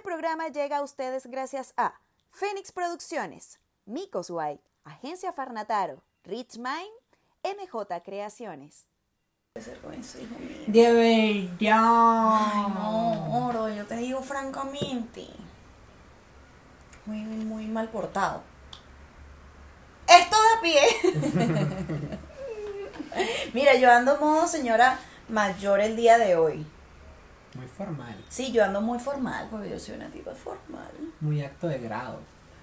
Este programa llega a ustedes gracias a Fénix Producciones, Micos White, Agencia Farnataro, Rich Mind, MJ Creaciones. De verdad. Ay, no, oro, yo te digo francamente. Muy, muy mal portado. Esto de pie. Mira, yo ando modo señora mayor el día de hoy. Muy formal. Sí, yo ando muy formal, porque yo soy una tipa formal. Muy acto de grado.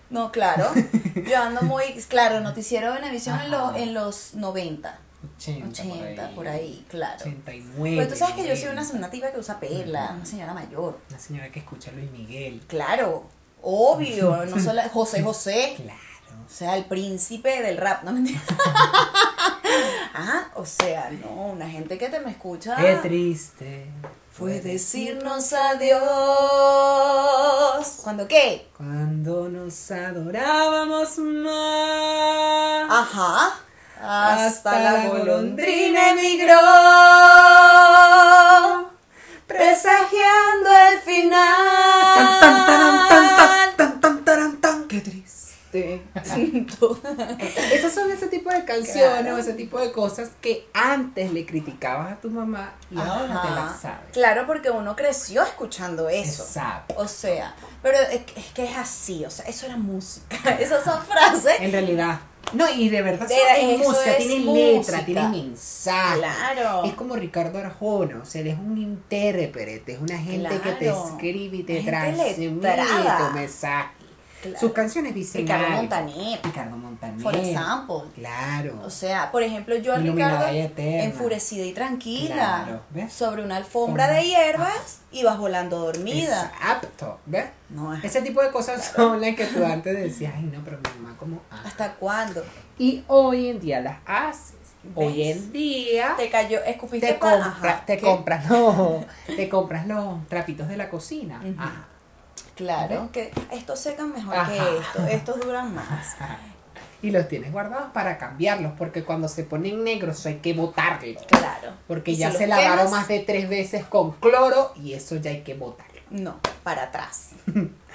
No, claro. Yo ando muy, claro, noticiero de Venevisión en, los en los 90. 80, 80, por ahí, claro. 89. Pero tú sabes que yo soy una, 90. una tipa que usa perla, una señora mayor. Una señora que escucha a Luis Miguel. Claro, obvio, no solo José José. Claro. O sea, el príncipe del rap, no mentira. ah, o sea, no, una gente que te me escucha. Qué triste. Fue decirnos adiós. ¿Cuándo qué? Cuando nos adorábamos más. Ajá. Hasta, Hasta la la golondrina emigró. Presagiando el final. Tan, tan, taran, tan, tan, tan, tan, taran, tan. Qué triste. Esas son ese tipo de canciones Claro. o ese tipo de cosas que antes le criticabas a tu mamá y ahora te Ajá. las sabes. Claro, porque uno creció escuchando eso. Exacto. O sea, pero es, que- es así, o sea, eso era música. Esas son frases. En realidad. No, y de verdad Era- es música, es tiene música. letra, tiene mensaje. Claro. Es como Ricardo Arjona, o sea, él es un intérprete, es una gente que te escribe y te transmite tu mensaje. Claro. Sus canciones dicen Ricardo. Montaner. Ricardo Montaner. For example. Claro. O sea, por ejemplo, yo a Ricardo enfurecida y tranquila Claro, ¿ves? sobre una alfombra de hierbas y vas volando dormida. Exacto, ¿ves? No, es- Ese tipo de cosas son las que tú antes decías, ay no, pero mi mamá como... ah". ¿Hasta cuándo? Y hoy en día las haces. Hoy en día Te cayó, escupiste te, pa- compra- ajá, te ¿qué? compras los te compras los trapitos de la cocina. Ajá. Claro, que estos secan mejor Ajá. que estos, estos duran más. Y los tienes guardados para cambiarlos, porque cuando se ponen negros hay que botarlos. Claro. Porque ya si se lavaron quemas, más de tres veces con cloro y eso ya hay que botarlo. No, para atrás.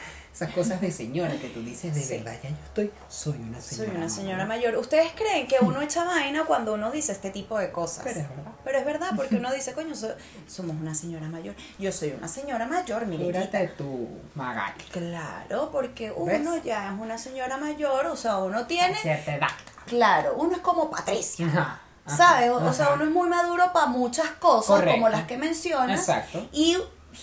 Esas cosas de señora que tú dices, de Sí. verdad, ya yo estoy, soy una Soy señora. una señora mayor. mayor. ¿Ustedes creen que uno echa vaina cuando uno dice este tipo de cosas? Pero es verdad. Pero es verdad, porque uno dice, coño, so- somos una señora mayor. Yo soy una señora mayor, mire. Figúrate tu magali. Claro, porque ¿Ves? uno ya es una señora mayor, o sea, uno tiene, Cierta edad. claro, uno es como Patricia, Ajá. ¿sabes? O, o sea, uno es muy maduro para muchas cosas, Correcto. como las que mencionas, Exacto. y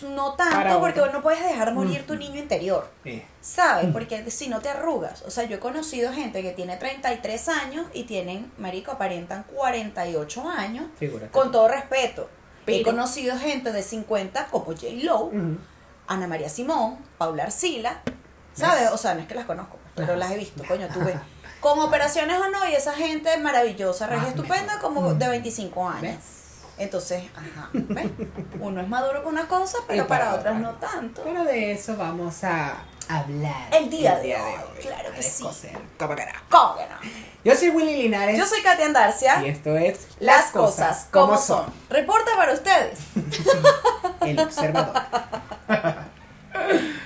no Para tanto porque no puedes dejar morir tu niño interior. Eh, ¿Sabes? Porque si no te arrugas. O sea, yo he conocido gente que tiene 33 años y tienen, marico, aparentan 48 años. Figúrate. Con todo respeto. He Pero- conocido gente de 50 como J. Lo, Ujú. Ana María Simón, Paula Arcila. ¿Sabes? O sea, no es que las conozco, pero Ajá. las he visto, coño, tú ves. Con operaciones o no, y esa gente maravillosa, regia Ah, estupenda, mejor. como de Mm. 25 años. ¿Ves? Entonces, ajá, ¿ves? Uno es maduro para una cosa, pero para, para otras otra. no tanto. Pero de eso vamos a hablar. El día de hoy, claro que sí. descoser, como verá. ¿Cómo que no? Yo soy Willy Linares. Yo soy Katia Andarcia. Y esto es Las cosas como son. Reporta para ustedes. El observador.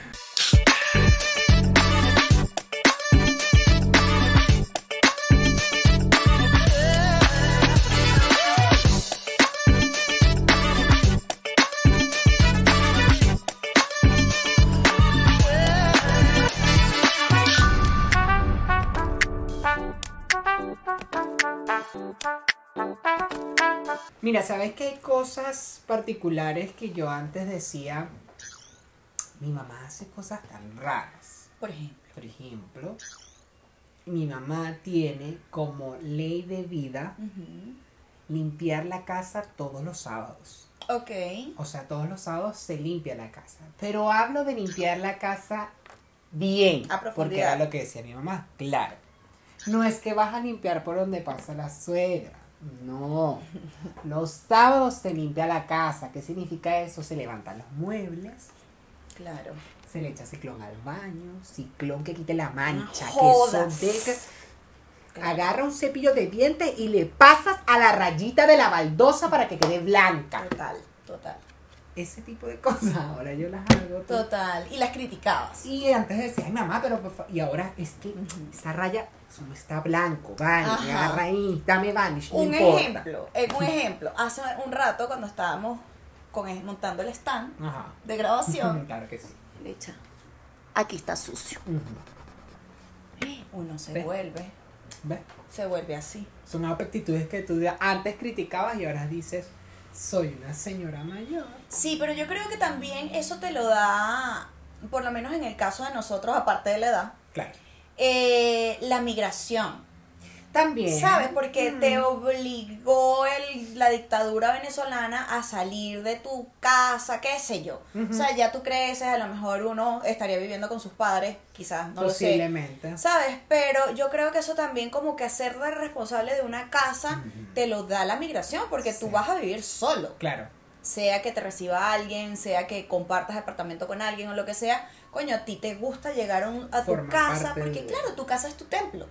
¿sabes que hay cosas particulares que yo antes decía? Mi mamá hace cosas tan raras. Por ejemplo. Por ejemplo, mi mamá tiene como ley de vida limpiar la casa todos los sábados. Ok. O sea, todos los sábados se limpia la casa. Pero hablo de limpiar la casa bien. A profundidad. Porque era lo que decía mi mamá. Claro. No es que vas a limpiar por donde pasa la suegra. No. Los sábados se limpia la casa. ¿Qué significa eso? Se levantan los muebles. Claro. Se le echa ciclón al baño. Ciclón que quite la mancha. No. Que Agarra un cepillo de dientes y le pasas a la rayita de la baldosa para que quede blanca. Total, total. Ese tipo de cosas ahora yo las hago. tú- Total. Y las criticabas. Y antes decía, ay mamá, pero por fa-". Y ahora es que esa raya solo está blanco, vale, agarra ahí, dame vanish, no Un importa. ejemplo, eh, un ejemplo. Hace un rato cuando estábamos con, montando el stand Ajá. de grabación, claro que sí. Licha, aquí está sucio. Ujú. Uno se Ve. vuelve, ¿Ves? se vuelve así. Son actitudes que tú antes criticabas y ahora dices, soy una señora mayor. Sí, pero yo creo que también eso te lo da, por lo menos en el caso de nosotros, aparte de la edad, Claro. eh, la migración. También. ¿Sabes? Porque Mm. te obligó el- la dictadura venezolana a salir de tu casa, qué sé yo. O sea, ya tú creces, a lo mejor uno estaría viviendo con sus padres, quizás, no lo sé. Posiblemente. ¿Sabes? Pero yo creo que eso también como que hacerte responsable de una casa te lo da la migración, porque tú vas a vivir solo. Claro. Sea que te reciba alguien, sea que compartas departamento con alguien o lo que sea, coño, a ti te gusta llegar a, un- a tu casa, porque de- claro, tu casa es tu templo.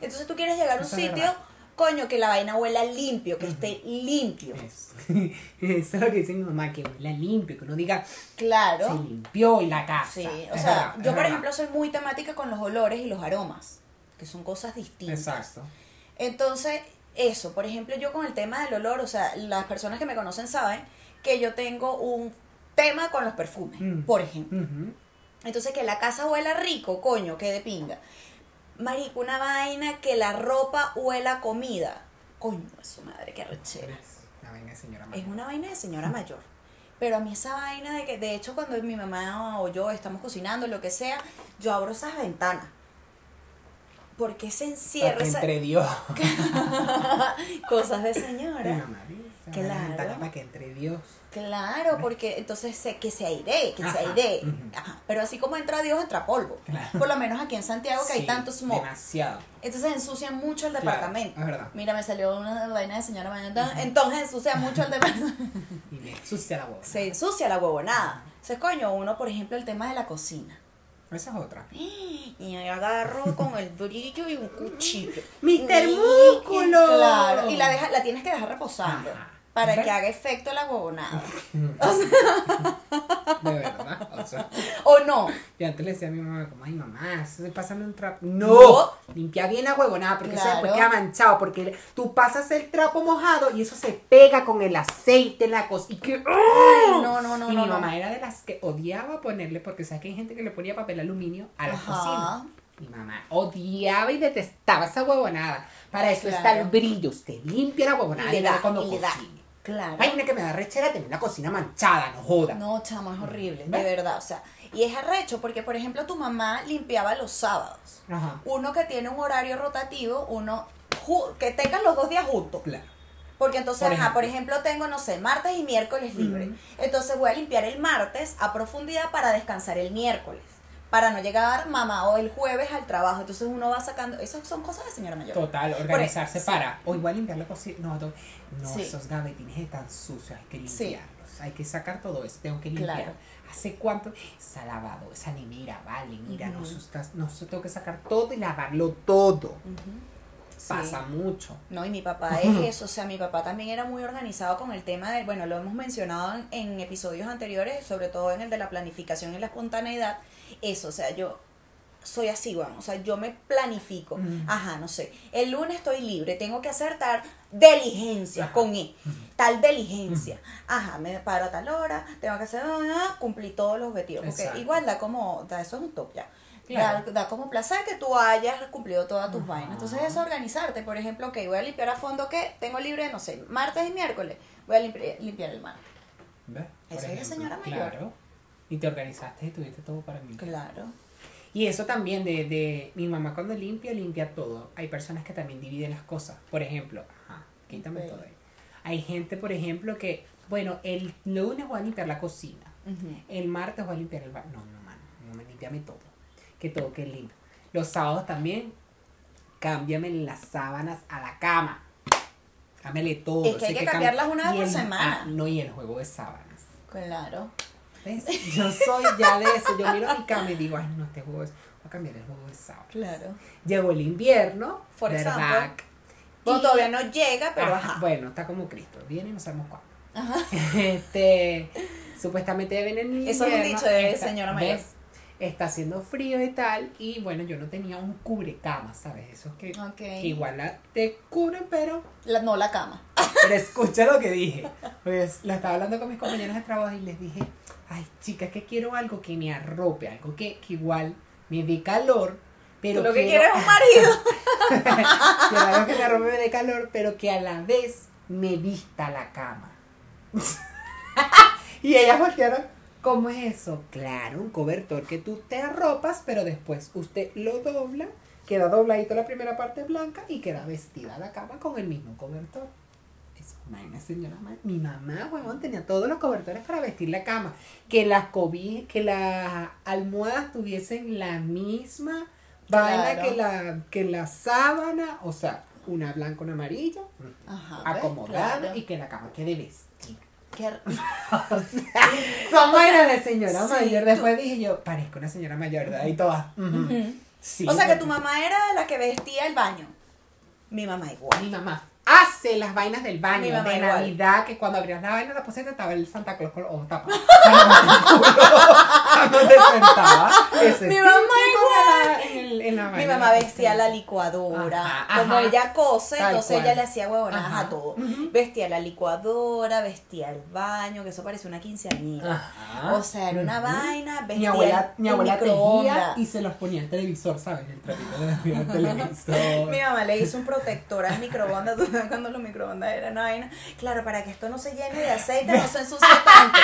Entonces tú quieres llegar a un Eso sitio, coño, que la vaina huela limpio, que esté limpio. Eso. Eso es lo que dice mi mamá, que la limpio, que uno diga, se Claro. limpió la casa. Sí, o Es sea, verdad, yo por verdad. ejemplo soy muy temática con los olores y los aromas, que son cosas distintas. Exacto. Entonces, eso, por ejemplo, yo con el tema del olor, o sea, las personas que me conocen saben que yo tengo un tema con los perfumes, Mm. por ejemplo. Entonces, que la casa huela rico, coño, que de pinga. Marico, una vaina que la ropa huela comida. Coño, su madre, qué rechera. Es Una vaina de señora Es mayor. una vaina de señora mayor. Pero a mí esa vaina de que, de hecho, cuando mi mamá o yo estamos cocinando, lo que sea, yo abro esas ventanas. Porque se encierra esa... entre Dios. cosas de Mi señora. mamá dice, Claro. "Una ventana Para que entre Dios. Claro, porque entonces se, que se airee, que se Ajá. Ajá, Pero así como entra Dios, entra polvo. Claro. Por lo menos aquí en Santiago que hay tanto smoke. Demasiado. Entonces ensucian mucho el Claro, departamento. es verdad. Mira, me salió una vaina de señora mañana. Entonces ensucia mucho el departamento. Y me sucia la boca. se ensucia la huevonada. Entonces, coño, uno, por ejemplo, el tema de la cocina. Esa es otra. Y agarro con el brillo y un cuchillo. ¡Mister Músculo! Claro, y la, deja, la tienes que dejar reposando. Ajá. Para que haga efecto la huevonada. De verdad. O sea, ¿O no? yo antes le decía a mi mamá, como, ay mamá, eso pasa un trapo. No, No. limpia bien la huevonada, porque eso Claro. después queda manchado, porque tú pasas el trapo mojado y eso se pega con el aceite la cocina. Y que, Ay, no, no, no, y no, mi no. mamá era de las que odiaba ponerle, porque sabes que hay gente que le ponía papel aluminio a la Ajá. cocina. Mi mamá odiaba y detestaba esa huevonada. Para eso está Claro. el brillo. Usted limpia la huevonada Y le luego da, cuando y le da. cocine. Claro. Ay, una que me da rechera tener la cocina manchada, no joda. No, chamo, es horrible, de verdad. O sea, y es arrecho porque, por ejemplo, tu mamá limpiaba los sábados. Ajá. Uno que tiene un horario rotativo, uno que tengan los dos días juntos. Claro. Porque entonces, Por ajá, por ejemplo, tengo, no sé, martes y miércoles libre. Entonces voy a limpiar el martes a profundidad para descansar el miércoles. Para no llegar mamá o el jueves al trabajo. Entonces uno va sacando. Esas son cosas de señora mayor. Total, organizarse sí. para. O igual limpiar la cocina. No, no, Sí. esos gavetines están sucios, hay que Sí. limpiarlos. Hay que sacar todo eso, tengo que limpiar. Claro. ¿Hace cuánto? Esa lavado, esa nevera, vale, mira, no, Ujú. eso está- tengo que sacar todo y lavarlo todo. Sí. Pasa mucho. No, y mi papá es eso, o sea, mi papá también era muy organizado con el tema de, bueno, lo hemos mencionado en, en episodios anteriores, sobre todo en el de la planificación y la espontaneidad, eso, o sea, yo soy así, bueno, o sea, yo me planifico, Mm. ajá, no sé, el lunes estoy libre, tengo que hacer tal diligencia Ajá. con E, tal diligencia, ajá, me paro a tal hora, tengo que hacer, ah, cumplir todos los objetivos, porque igual da como, da, eso es un top ya. Claro. Da, da como placer que tú hayas cumplido todas tus Ajá. vainas. Entonces es organizarte. Por ejemplo, que voy a limpiar a fondo que tengo libre, no sé, martes y miércoles. Voy a limpiar, limpiar el martes. ¿Ves? Eso es de señora mayor. Claro. Y te organizaste y tuviste todo para mí. Claro. Y eso también de, de mi mamá cuando limpia, limpia todo. Hay personas que también dividen las cosas. Por ejemplo, ajá, quítame todo ahí. Hay gente, por ejemplo, que, bueno, el lunes voy a limpiar la cocina. El martes voy a limpiar el baño. No, no, mano. No me limpiame todo. Que todo quede limpio. Los sábados también, cámbiame las sábanas a la cama. Cámbiale todo. Es que hay que cam- cambiarlas una vez por el- semana. ah, no, y el juego de sábanas. Claro. ¿Ves? Yo soy ya de eso. Yo miro mi cama y digo, ay, no, este juego es. Voy a cambiar el juego de sábanas. Claro. Llegó el invierno, For example. Bueno, todavía no llega, pero Ajá, ajá. Bueno, está como Cristo. Viene y no sabemos cuándo. Este, supuestamente ya viene el Eso es un invierno, dicho de está- señora mayor. ¿ves? Está haciendo frío y tal, y bueno, yo no tenía un cubrecama, ¿sabes? Esos que, que igual la- te cubren, pero La- no la cama. pero escucha lo que dije. Pues lo estaba hablando con mis compañeros de trabajo y les dije, ay chicas, que quiero algo que me arrope, algo que, que igual me dé calor, pero Tú lo que quiero- quieres es un marido. quiero algo que me arrope me dé calor, pero que a la vez me vista la cama. y ellas voltearon, ¿cómo es eso? Claro, un cobertor que tú te arropas, pero después usted lo dobla, queda dobladito la primera parte blanca y queda vestida la cama con el mismo cobertor. Es una señora. Mi mamá, huevón, tenía todos los cobertores para vestir la cama. Que las cobi que las almohadas tuviesen la misma vaina Claro. que la, que la sábana, o sea, una blanca, una amarilla, Ajá. ¿ves? acomodada Claro. y que la cama quede vestida. Qué- Son vainas de señora Sí, mayor. tú- Después dije yo, parezco una señora mayor, ¿verdad? Y todas. Sí, o sea que tu mamá era la que vestía el baño. Mi mamá igual. Mi mamá hace las vainas del baño de igual. Navidad, que cuando abrías la vaina de la poseta estaba el Santa Claus con los tapas. Cuando te sentaba. Ese Mi mamá igual. de la- en el- en la Mi mamá vestía la licuadora. Ajá, Como ella cose, entonces cual. ella le hacía huevonadas Ajá. a todo. Vestía la licuadora, vestía el baño, que eso parecía una quinceañera. O sea, era una vaina, vestía Mi abuela, mi el abuela tejía y se los ponía el televisor, ¿sabes? El trapito de el televisor. Mi mamá le hizo un protector al microondas, cuando los microondas eran una vaina. Claro, para que esto no se llene de aceite, no se ensucie tanto.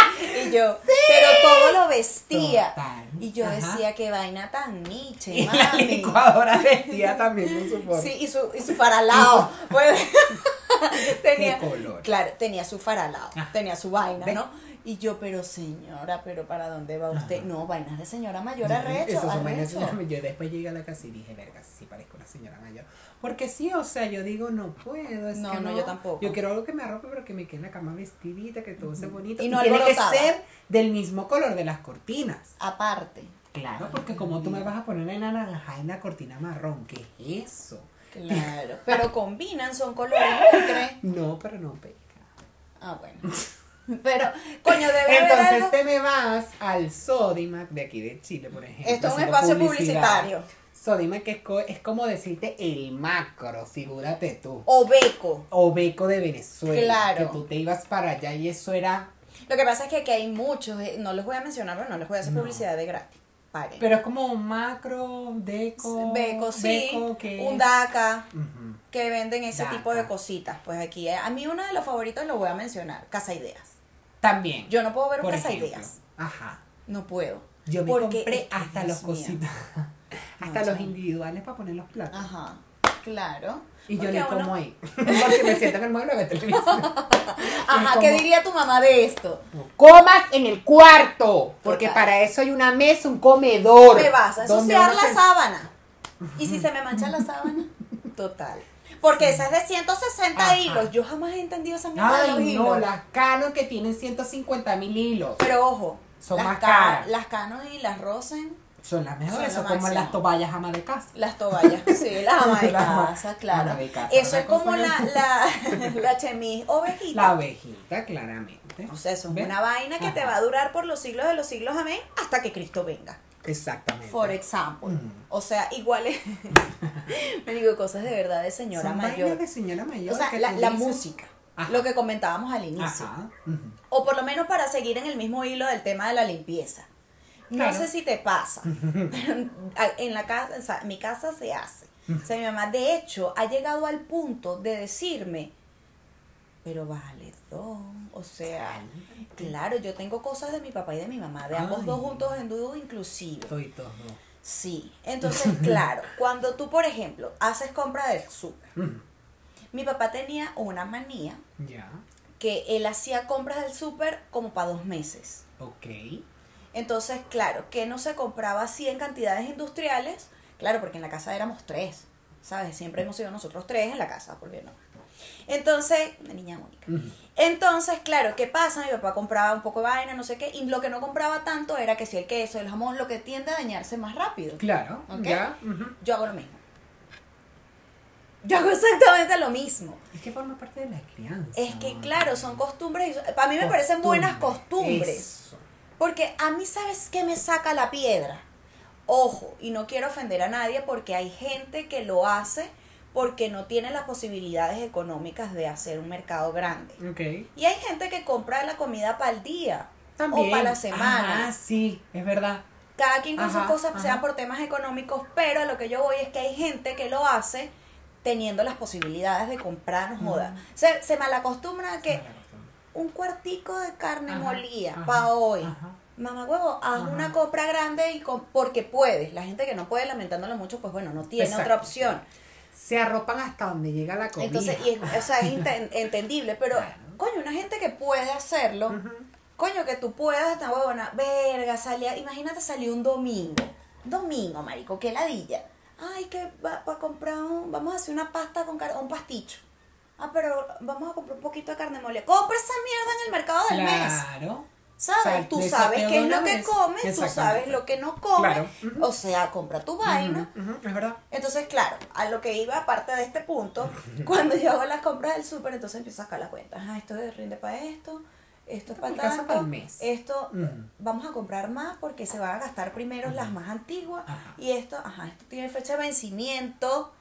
Y yo, pero todo lo vestía. Total. Y yo Ajá. decía, qué vaina tan niche, Y la mami. licuadora vestía también con su forma. Sí, y su, y su faralao. Pues, tenía, color. claro, tenía su faralao, Ah. tenía su vaina. ¿no? Y yo, pero señora, pero ¿para dónde va usted? No, vainas de señora mayor arrecho, Esos son vainas de señora mayor. Yo después llegué a la casa y dije, verga, sí parezco una señora mayor. Porque sí, o sea, yo digo, no puedo. Es No, que no, yo tampoco. Yo quiero algo que me arrope, pero que me quede en la cama vestidita, que todo sea bonito. Y no tiene que ser del mismo color de las cortinas. Aparte. Claro, porque como tú me vas a poner en naranja en la cortina marrón, ¿qué es eso? Claro. Pero combinan, son colores ocre. No, pero no peca. Ah, bueno. Pero, coño, debe haber Entonces algo. te me vas al Sodimac de aquí de Chile, por ejemplo. Esto es un espacio publicitario. Sodimac es, co- es como decirte el macro, figúrate tú. O beco. O Beco de Venezuela. Claro. Que tú te ibas para allá y eso era. Lo que pasa es que aquí hay muchos, eh, no les voy a mencionar, pero no les voy a hacer No. publicidad de gratis. Paguen. Pero es como un macro, deco. Beco, sí. Beco, que. Un DACA. Que venden ese Daca. tipo de cositas. Pues aquí, a mí uno de los favoritos lo voy a mencionar, Casa Ideas. También. Yo no puedo ver un por Casa ejemplo. Ideas. Ajá. No puedo. Yo me Porque compré hasta Dios los mío. cositas. Hasta los no. individuales para poner los platos. Ajá, claro. Y yo le uno- como ahí. Porque me siento en el mueble de televisión. Ajá, ¿qué diría tu mamá de esto? Comas en el cuarto. Porque Total. para eso hay una mesa, un comedor. Me vas a ensuciar la se- sábana. ¿Y si se me mancha la sábana? Total. Porque esa es de 160 Ajá. hilos. Yo jamás he entendido esa mierda de los Ay, hilos. no, las Canon que tienen 150 mil hilos. Pero ojo, Son las más ca- caras. Las canos y las rosen, Son las mejores, Son como las toallas ama de casa. las toallas, sí, las amas de ama- casa, claro. ama de casa, Eso es como la, la, la chemis ovejita. La ovejita, claramente. O sea, eso es ¿Ves? una vaina que te va a durar por los siglos de los siglos, amén, hasta que Cristo venga. Exactamente. For example. O sea, igual es. me digo cosas de verdad de señora Son mayor. de señora mayor. O sea, que la, música. Ajá. Lo que comentábamos al inicio. Ajá. O por lo menos para seguir en el mismo hilo del tema de la limpieza. No sé si te pasa. pero en la casa, o sea, en mi casa se hace. O sea, mi mamá, de hecho, ha llegado al punto de decirme, pero vale dos. O sea, claro, yo tengo cosas de mi papá y de mi mamá, de ambos dos juntos en dúo inclusive. Estoy todo. Sí, entonces, claro, cuando tú, por ejemplo, haces compra del súper, Ujú. mi papá tenía una manía Ya. que él hacía compras del súper como para dos meses. Ok. Entonces, claro, que no se compraba así en cantidades industriales, claro, porque en la casa éramos tres, ¿sabes? Siempre hemos sido nosotros tres en la casa, porque no. Entonces, una niña única. Entonces, claro, ¿qué pasa? Mi papá compraba un poco de vaina, no sé qué, y lo que no compraba tanto era que si el queso, el jamón, lo que tiende a dañarse más rápido. Claro. Ya. Yo hago lo mismo. Yo hago exactamente lo mismo. Es que forma parte de la crianza. Es que, claro, son costumbres. Para mí me parecen buenas costumbres. Eso. Porque a mí, ¿sabes qué me saca la piedra? Ojo, y no quiero ofender a nadie porque hay gente que lo hace porque no tiene las posibilidades económicas de hacer un mercado grande. Ok. Y hay gente que compra la comida para el día También. o para la semana. Ah, sí, es verdad. Cada quien con sus cosas, ajá. sea por temas económicos, pero a lo que yo voy es que hay gente que lo hace teniendo las posibilidades de comprar, no joda. Se, se malacostumbra a que un cuartico de carne Ajá, molida para hoy. ajá. Mamá huevo, haz una compra grande y com- porque puedes. La gente que no puede, lamentándolo mucho, pues bueno, no tiene Exacto. otra opción. Se arropan hasta donde llega la comida. Entonces, y es, o sea, es enten- entendible, pero Claro. coño, una gente que puede hacerlo, coño, que tú puedas, esta huevona, verga, salía, imagínate salir un domingo, domingo, marico, qué ladilla. Ay, que va para comprar un, vamos a hacer una pasta con car- un pasticho. Ah, pero vamos a comprar un poquito de carne mole. Compra esa mierda en el mercado del mes. Claro. ¿Sabes? Sal- Tú sabes qué es lo que comes, tú sabes lo que no comes. Claro. O sea, compra tu vaina. Es verdad. Entonces, claro, a lo que iba aparte de este punto, cuando yo hago las compras del súper, entonces empiezo a sacar la cuenta. Ajá, esto rinde para esto, esto es para tanto, para el mes. esto Ujú. vamos a comprar más porque se van a gastar primero las más antiguas Ajá. y esto, ajá, esto tiene fecha de vencimiento.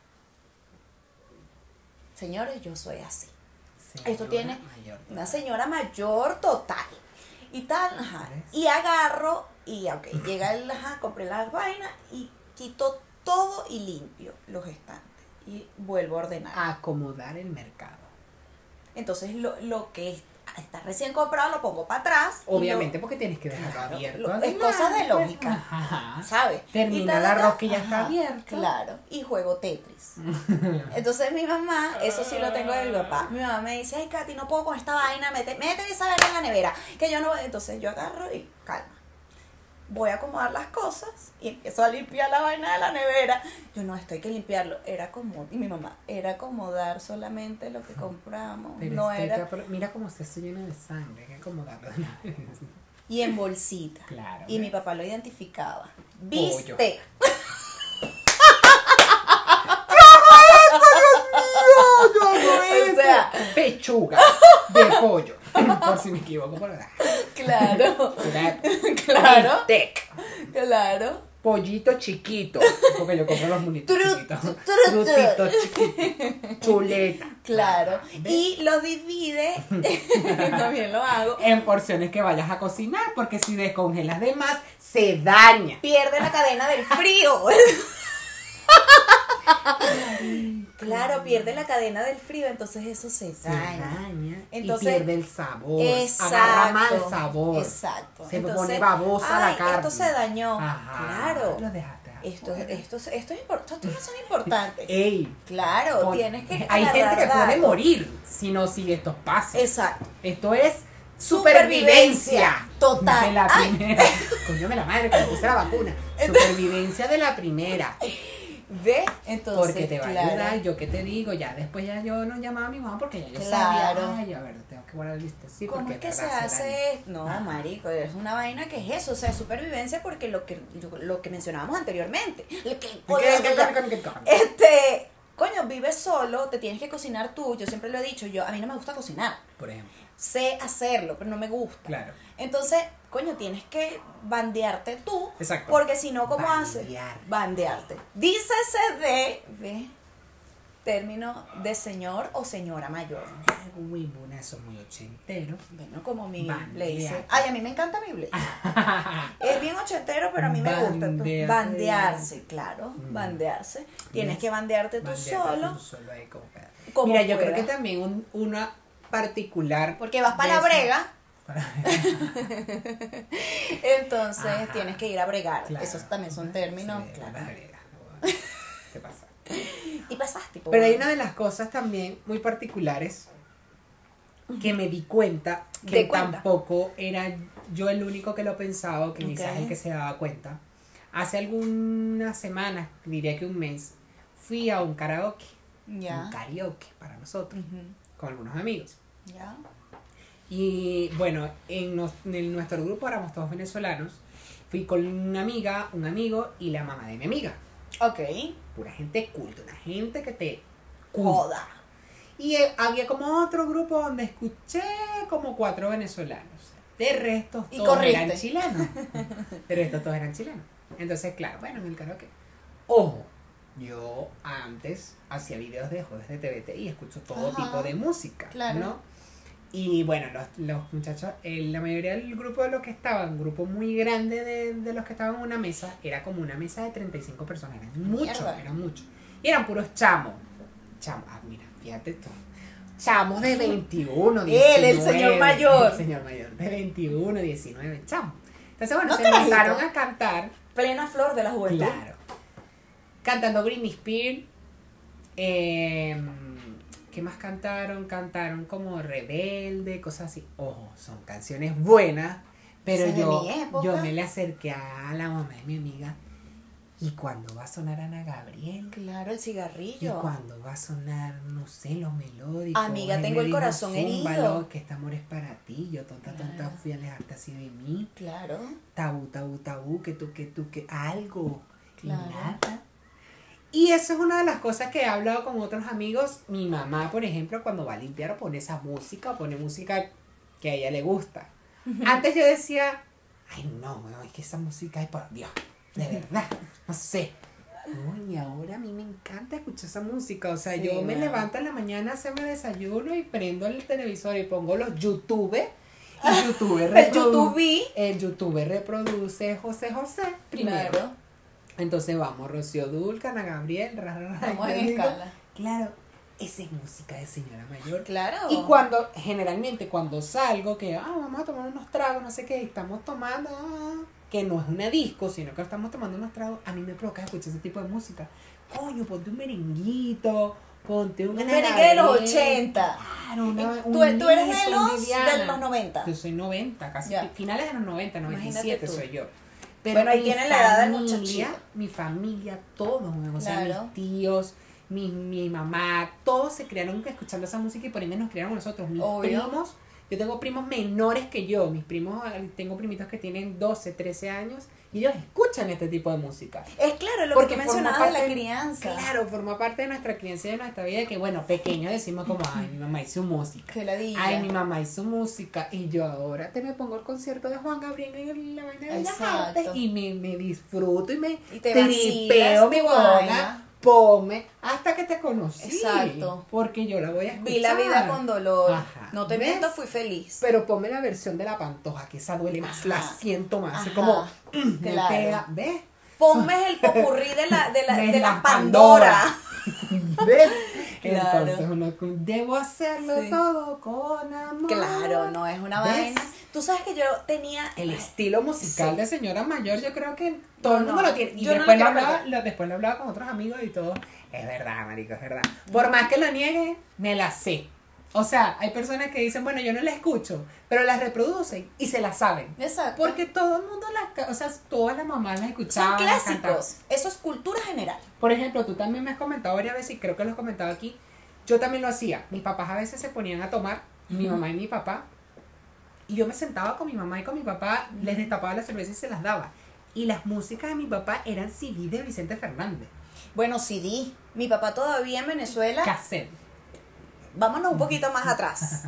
Señores, yo soy así. Esto tiene mayor. una señora mayor total. Y tal, ajá. Y agarro y, ok, llega el, ajá, compré las vainas y quito todo y limpio los estantes. Y vuelvo a ordenar. Acomodar el mercado. Entonces, lo, lo que está recién comprado lo pongo para atrás. Obviamente porque tienes que dejarlo Claro, abierto. lo- es cosa de lógica. Ajá. lo- ¿Sabes? Termina el arroz que ya está ajá, abierto. Claro. Y juego Tetris. Entonces mi mamá, eso sí lo tengo de mi papá. Mi mamá me dice, ay Katy, no puedo con esta vaina, mete, mete esa vaina en la nevera. Que yo no voy. Entonces yo agarro y calma. Voy a acomodar las cosas y empiezo a limpiar la vaina de la nevera. Yo no, esto hay que limpiarlo. Era como, y mi mamá, era acomodar solamente lo que compramos. Pero no era. que mira cómo está esto lleno de sangre, hay que acomodarlo. Y en bolsita. Claro. Y mi papá lo identificaba. ¿Viste? O sea, pechuga de pollo. Por si me equivoco, por acá. claro, claro, Bistec. claro. Pollito chiquito. Porque yo compro los munitos chiquitos. Frutito chiquito. Chuleta. Claro. ¿Ves? Y lo divide, también lo hago, En porciones que vayas a cocinar, porque si descongelas de más, se daña. pierde la cadena del frío. Claro, pierde la cadena del frío, entonces eso se Se daña. daña. Entonces- y pierde el sabor. Exacto. Agarra mal sabor. Exacto. Se Entonces, pone babosa la ay, carne. Esto se dañó. Ajá. Claro. Lo dejaste. Esto, afuera. esto, esto, es estos temas son importantes. Ey. Claro, tienes que Hay gente que puede morir si no sigue estos pasos. Exacto. Esto es Supervivencia. supervivencia. Total. De la primera. Coño, me la madre que me puse la vacuna. Supervivencia de la primera. ¿Ve? Entonces, Porque te va claro. a ayudar. Yo qué te digo, ya después ya yo no llamaba a mi mamá porque ya yo Claro. sabía. Ay, a ver, tengo que guardar el. Sí, ¿Cómo es que se hace? No, marico, es una vaina que es eso, o sea, es supervivencia porque lo que lo que mencionábamos anteriormente. Lo que- ¿Qué, qué, qué, qué, qué, qué? Este, coño, vives solo, te tienes que cocinar tú. Yo siempre lo he dicho, yo a mí no me gusta cocinar. Por ejemplo. Sé hacerlo, pero no me gusta. Claro. Entonces, coño, tienes que bandearte tú. Exacto. Porque si no, ¿cómo haces? Bandear. Bandearte. Dícese de, ve, término de señor o señora mayor. Uy, bueno, eso es muy ochentero. Bueno, como mi le dice. Ay, a mí me encanta mi Blade. Es bien ochentero, pero a mí me gusta. Bandearse. Bandearse, claro. Mm. Bandearse. Tienes que bandearte tú Bandearte solo. tú solo ahí como Mira, yo creo que también un- una particular. Porque vas para de la brega, entonces Ajá. tienes que ir a bregar. Claro. Esos también son términos, Sí, claro. la brega, ¿no? ¿Qué pasa? Y pasaste. po. Pero hay una de las cosas también muy particulares que me di cuenta que cuenta. tampoco era yo el único que lo pensaba, que quizás Ok. el que se daba cuenta. Hace algunas semanas, diría que un mes, fui a un karaoke, un karaoke para nosotros, con algunos amigos. Ya. Y bueno, en, nos- en nuestro grupo éramos todos venezolanos. Fui con una amiga, un amigo y la mamá de mi amiga. Ok. Pura gente culta, una gente que te Joda. Y eh, había como otro grupo donde escuché como cuatro venezolanos. De resto todos eran chilenos. De resto todos eran chilenos. Entonces, claro, bueno, en el karaoke. Ojo, yo antes hacía videos de juegos de TVT y escucho todo Ajá. tipo de música, Claro. ¿no? Y bueno, los, los muchachos, eh, la mayoría del grupo de los que estaban, un grupo muy grande de, de los que estaban en una mesa, era como una mesa de 35 personas, era mucho, Mierda. era mucho. Y eran puros chamos. Chamos, ah, mira, fíjate tú. Chamos de 21, Él, 19. el señor mayor. El señor mayor, de 21, 19, chamos. Entonces, bueno, No, se montaron a cantar Plena flor de la juventud. Claro. Cantando Britney Spears. eh, ¿Qué más cantaron? Cantaron como Rebelde, cosas así. Ojo, son canciones buenas. Pero Esa yo, yo me le acerqué a la mamá de mi amiga. ¿Y cuando va a sonar Ana Gabriel? Claro, el ¿Y cigarrillo. cuando va a sonar, no sé, los melódicos? Amiga, tengo el corazón "Zúmbalo, herido". Que este amor es para ti. Yo tonta, tonta fui a alejarte así de mí Claro. tabú, tabú, tabú, que tú, que tú, que algo. Y Claro. nada. Y eso es una de las cosas que he hablado con otros amigos. Mi mamá, por ejemplo, cuando va a limpiar pone esa música, o pone música que a ella le gusta. Antes yo decía, ay no, es que esa música, ay por Dios, de verdad, no sé. No, y ahora a mí me encanta escuchar esa música. O sea, Sí, yo me levanto en la mañana, hacerme desayuno y prendo el televisor y pongo los YouTube. Y YouTube El reprodu- YouTube. el YouTube reproduce José José primero. Claro. Entonces vamos, Rocío Dulca, Ana Gabriel, Vamos en escala. Claro, esa es música de señora mayor. Claro. Y cuando, generalmente cuando salgo, que ah, vamos a tomar unos tragos, no sé qué, estamos tomando, ah, que no es una disco, sino que estamos tomando unos tragos, a mí me provoca escuchar ese tipo de música. Coño, ponte un merenguito, ponte un Un merengue de los 80. Claro, una, ¿Tú, un tú eres de los, de los 90. Yo soy 90, casi Ya. finales de los 90, 97 tú. soy yo. Bueno, ahí tiene la edad del familia, muchachito. Mi familia, todos, o sea, Claro. mis tíos, mi, mi mamá, todos se criaron escuchando esa música y por ende nos criaron nosotros. Mis Obvio. primos, yo tengo primos menores que yo, mis primos, tengo primitos que tienen 12, 13 años y ellos escuchan este tipo de música. Es claro, lo Porque que mencionabas de la crianza. Claro, forma parte de nuestra crianza y de nuestra vida que, bueno, pequeños decimos como, ay, mi mamá hizo música. Que ladilla. Ay, mi mamá hizo música y yo ahora te me pongo el concierto de Juan Gabriel en la vaina de Exacto. Artes y me, me disfruto y me Y te tripeo mi huevona, Ponme hasta que te conocí. Exacto. Porque yo la voy a escuchar. Vi la vida con dolor. Ajá. No te ¿Ves? miento, fui feliz. Pero ponme la versión de la pantoja, que esa duele más, la siento más. Ajá. Como, mm, me Claro. pega. ¿Ves? Ponme el popurrí de la, de la, De de la la Pandora. ¿Ves? Claro. Entonces uno, debo hacerlo Sí. todo con amor. Claro, no es una ¿Ves? vaina. Tú sabes que yo tenía. El estilo musical Sí. de señora mayor, yo creo que todo el No, mundo no, lo tiene. Y yo no después, lo lo hablaba, lo- después lo hablaba con otros amigos y todo. Es verdad, marico, es verdad. Por más que lo niegue, me la sé. O sea, hay personas que dicen, bueno, yo no la escucho, pero las reproducen y se la saben. Exacto. Porque todo el mundo las, o sea, todas las mamás las son escuchaban. las cantaban. clásicos. Eso es cultura general. Por ejemplo, tú también me has comentado varias veces y creo que lo has comentado aquí. Yo también lo hacía. Mis papás a veces se ponían a tomar, mi mamá y mi papá. Y yo me sentaba con mi mamá y con mi papá, les destapaba la cerveza y se las daba. Y las músicas de mi papá eran CD de Vicente Fernández. Bueno, CD. Mi papá todavía en Venezuela. Cassette. Vámonos un poquito más atrás.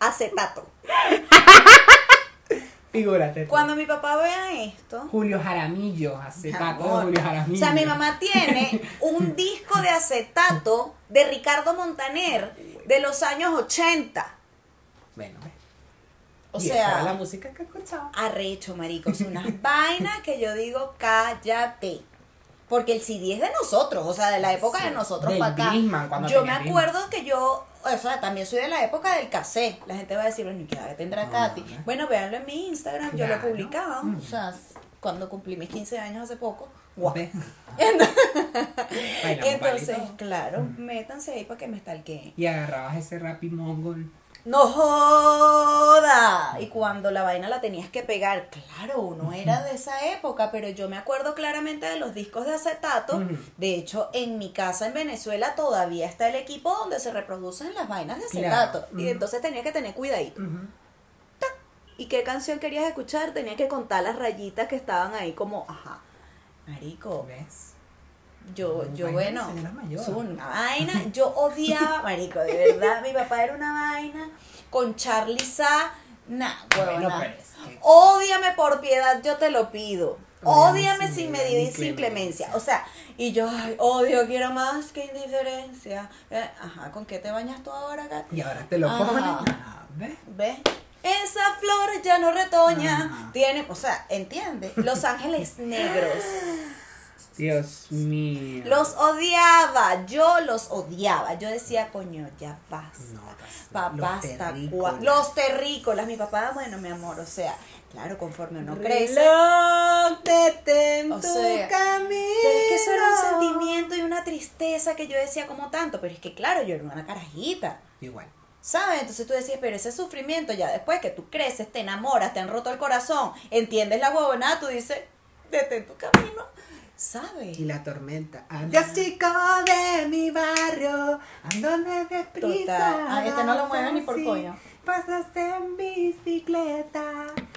Acetato. Figúrate. tú. Cuando mi papá vea esto. Julio Jaramillo, acetato de. Julio O Jaramillo. sea, mi mamá tiene un disco de acetato de Ricardo Montaner de los años 80. Bueno. O y esa era la sea, música que escuchaba. arrecho, maricos. Unas vainas que yo digo, cállate. Porque el CD es de nosotros, o sea, de la época de nosotros para acá. Cuando Yo me acuerdo que yo, o sea, también soy de la época del cassette. La gente va a decir, bueno, ¿y qué edad tendrá Ah. Katy? Bueno, véanlo en mi Instagram, yo lo publicaba. Mm. O sea, cuando cumplí mis 15 años hace poco. Entonces, claro, Mm. métanse ahí para que me stalkeen. Y agarrabas ese rap y mongol. ¡No joda! Y cuando la vaina la tenías que pegar, claro, uno era de esa época, pero yo me acuerdo claramente de los discos de acetato. De hecho, en mi casa en Venezuela todavía está el equipo donde se reproducen las vainas de Claro. acetato. Y entonces tenía que tener cuidadito. Ujú. ¿Y qué canción querías escuchar? Tenía que contar las rayitas que estaban ahí como, ajá. Marico, ¿Ves? Yo, yo vaina bueno, es una vaina, yo odiaba, marico, de verdad, mi papá era una vaina con Charlie Sa, nah, Bueno, huevona. pero es que- Ódiame por piedad, yo te lo pido. Ódiame sin sin medida y sin clemencia. O sea, y yo, ay, odio, quiero más que indiferencia. Eh, ajá, ¿con qué te bañas tú ahora, Katy? Y ahora te lo Ajá. ponen. Ah, ¿ves? ¿Ves? Esa flor ya no retoña. Ajá. Tiene, o sea, ¿entiendes? Los ángeles negros. Dios mío. Los odiaba, yo los odiaba. Yo decía, coño, ya basta. No. Pa- Los basta. terrícolas. Los terrícolas. Mi papá, bueno, mi amor, o sea, claro, conforme uno crece. Detén O tu sea, camino. Pero es que eso era un sentimiento y una tristeza que yo decía como tanto. Pero es que, claro, yo era una carajita. Igual. ¿Sabes? Entonces tú decías, pero ese sufrimiento ya después que tú creces, te enamoras, te han roto el corazón, entiendes la huevonada, tú dices, detén tu camino. ¿Sabes? Y la tormenta. Adiós, chico de mi barrio. Ándale deprisa. Total. Ah, este no lo mueves ni por coño. Pasas en bicicleta.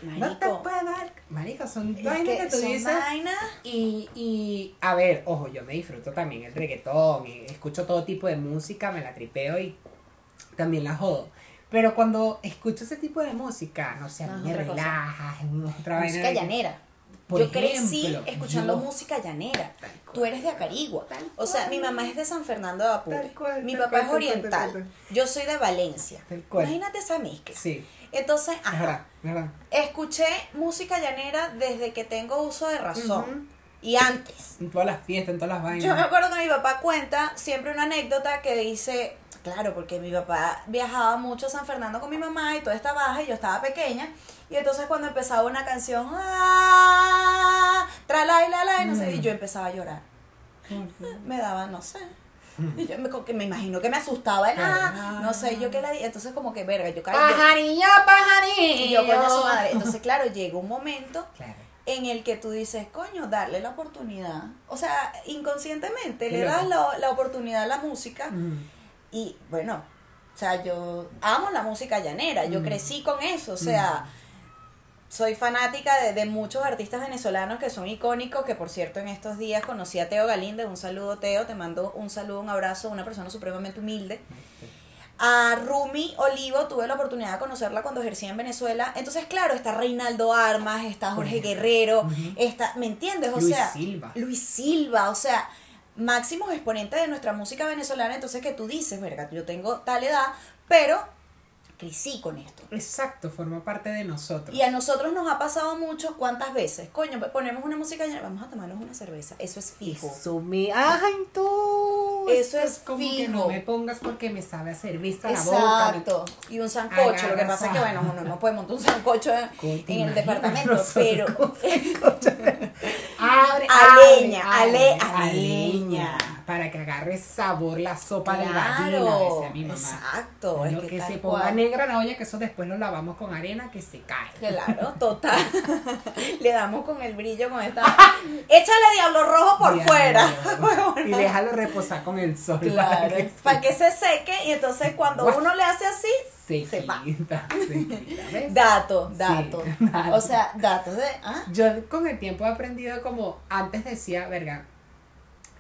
No te Marico. puedo dar. Marico, son Es vainas que, que tú son dices. vainas. Y, y, a ver, ojo, yo me disfruto también el reggaetón, y escucho todo tipo de música, me la tripeo y también la jodo. Pero cuando escucho ese tipo de música, no sé, a No, mí es me relaja, es otra vaina. Música llanera. Por yo crecí escuchando yo- música llanera. Tú eres de Acarigua. O sea, mi mamá es de San Fernando de Apure. Cual, Mi papá cual, es oriental. cual. Yo soy de Valencia. Imagínate esa mezcla. Sí, Entonces, es ajá, escuché música llanera desde que tengo uso de razón. Y antes. En todas las fiestas, en todas las vainas. Yo me acuerdo que mi papá cuenta siempre una anécdota que dice, claro, porque mi papá viajaba mucho a San Fernando con mi mamá y toda esta baja y yo estaba pequeña. Y entonces cuando empezaba una canción, ah, trala y la la, y no sé, y yo empezaba a llorar. Me daba, no sé. Y yo me, me imagino que me asustaba el, ah, no sé, yo que la di. Entonces como que verga, yo caí. Pajarillo, pajarillo. Y yo, coño, su madre. Entonces, claro, llega un momento Claro. en el que tú dices, coño, darle la oportunidad. O sea, inconscientemente Qué le das la, la oportunidad a la música. Mm. Y bueno, o sea, yo amo la música llanera. Yo Mm. crecí con eso. O sea, soy fanática de, de muchos artistas venezolanos que son icónicos. Que por cierto, en estos días conocí a Teo Galíndez. Un saludo, Teo. Te mando un saludo, un abrazo. Una persona supremamente humilde. A Rumi Olivo tuve la oportunidad de conocerla cuando ejercía en Venezuela. Entonces, claro, está Reinaldo Armas, está Jorge. Guerrero, está, ¿me entiendes? O Luis sea, Silva. Luis Silva, o sea, máximos exponentes de nuestra música venezolana. Entonces, que tú dices, verga, yo tengo tal edad, pero crecí con esto. Exacto, forma parte de nosotros. Y a nosotros nos ha pasado mucho, ¿cuántas veces? Coño, ponemos una música, vamos a tomarnos una cerveza. Eso es fijo. Eso me. ¡Ay, tú! Eso es como que fijo. no me pongas porque me sabe a cerveza la boca. Exacto. Y un sancocho. Lo que pasa es que, bueno, uno no puede montar un sancocho en, ¿Cómo te en el departamento, pero. Abre, A abre, leña, abre, a le- a a leña. leña. Para que agarre sabor la sopa de Claro, gallina, decía mi mamá. exacto, es Lo que se ponga cual. negra la olla, que eso después lo lavamos con arena que se cae. Claro, total. Le damos con el brillo, con esta. Échale diablo rojo por Diablo. fuera. y déjalo reposar con el sol. Claro, para que para que se seque y entonces cuando uno le hace así, se, se quita, se quita, ¿ves? Dato, Sí, dato. O sea, datos de. ¿ah? Yo con el tiempo he aprendido como antes decía, verga,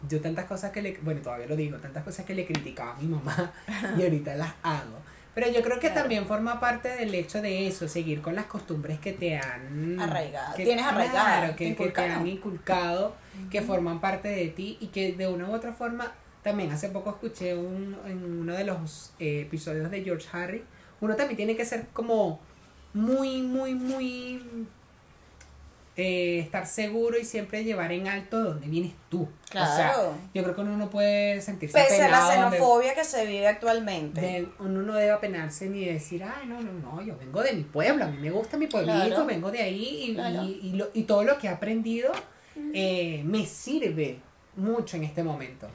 yo tantas cosas que le, bueno, todavía lo digo, tantas cosas que le criticaba a mi mamá y ahorita las hago. Pero yo creo que Claro. también forma parte del hecho de eso, seguir con las costumbres que te han Arraigado. que- Tienes arraigado, claro, que, que te han inculcado, que forman parte de ti y que de una u otra forma, también hace poco escuché un, en uno de los eh, episodios de George Harry, uno también tiene que ser como muy, muy, muy eh, estar seguro y siempre llevar en alto donde vienes tú. O sea, Claro. yo creo que uno no puede sentirse Pese a la de- xenofobia que se vive actualmente. de- uno no debe apenarse ni decir, ay, no, no, no, yo vengo de mi pueblo, a mí me gusta mi pueblito, Claro. vengo de ahí y, Claro. y, y lo- y todo lo que he aprendido eh, me sirve mucho en este momento.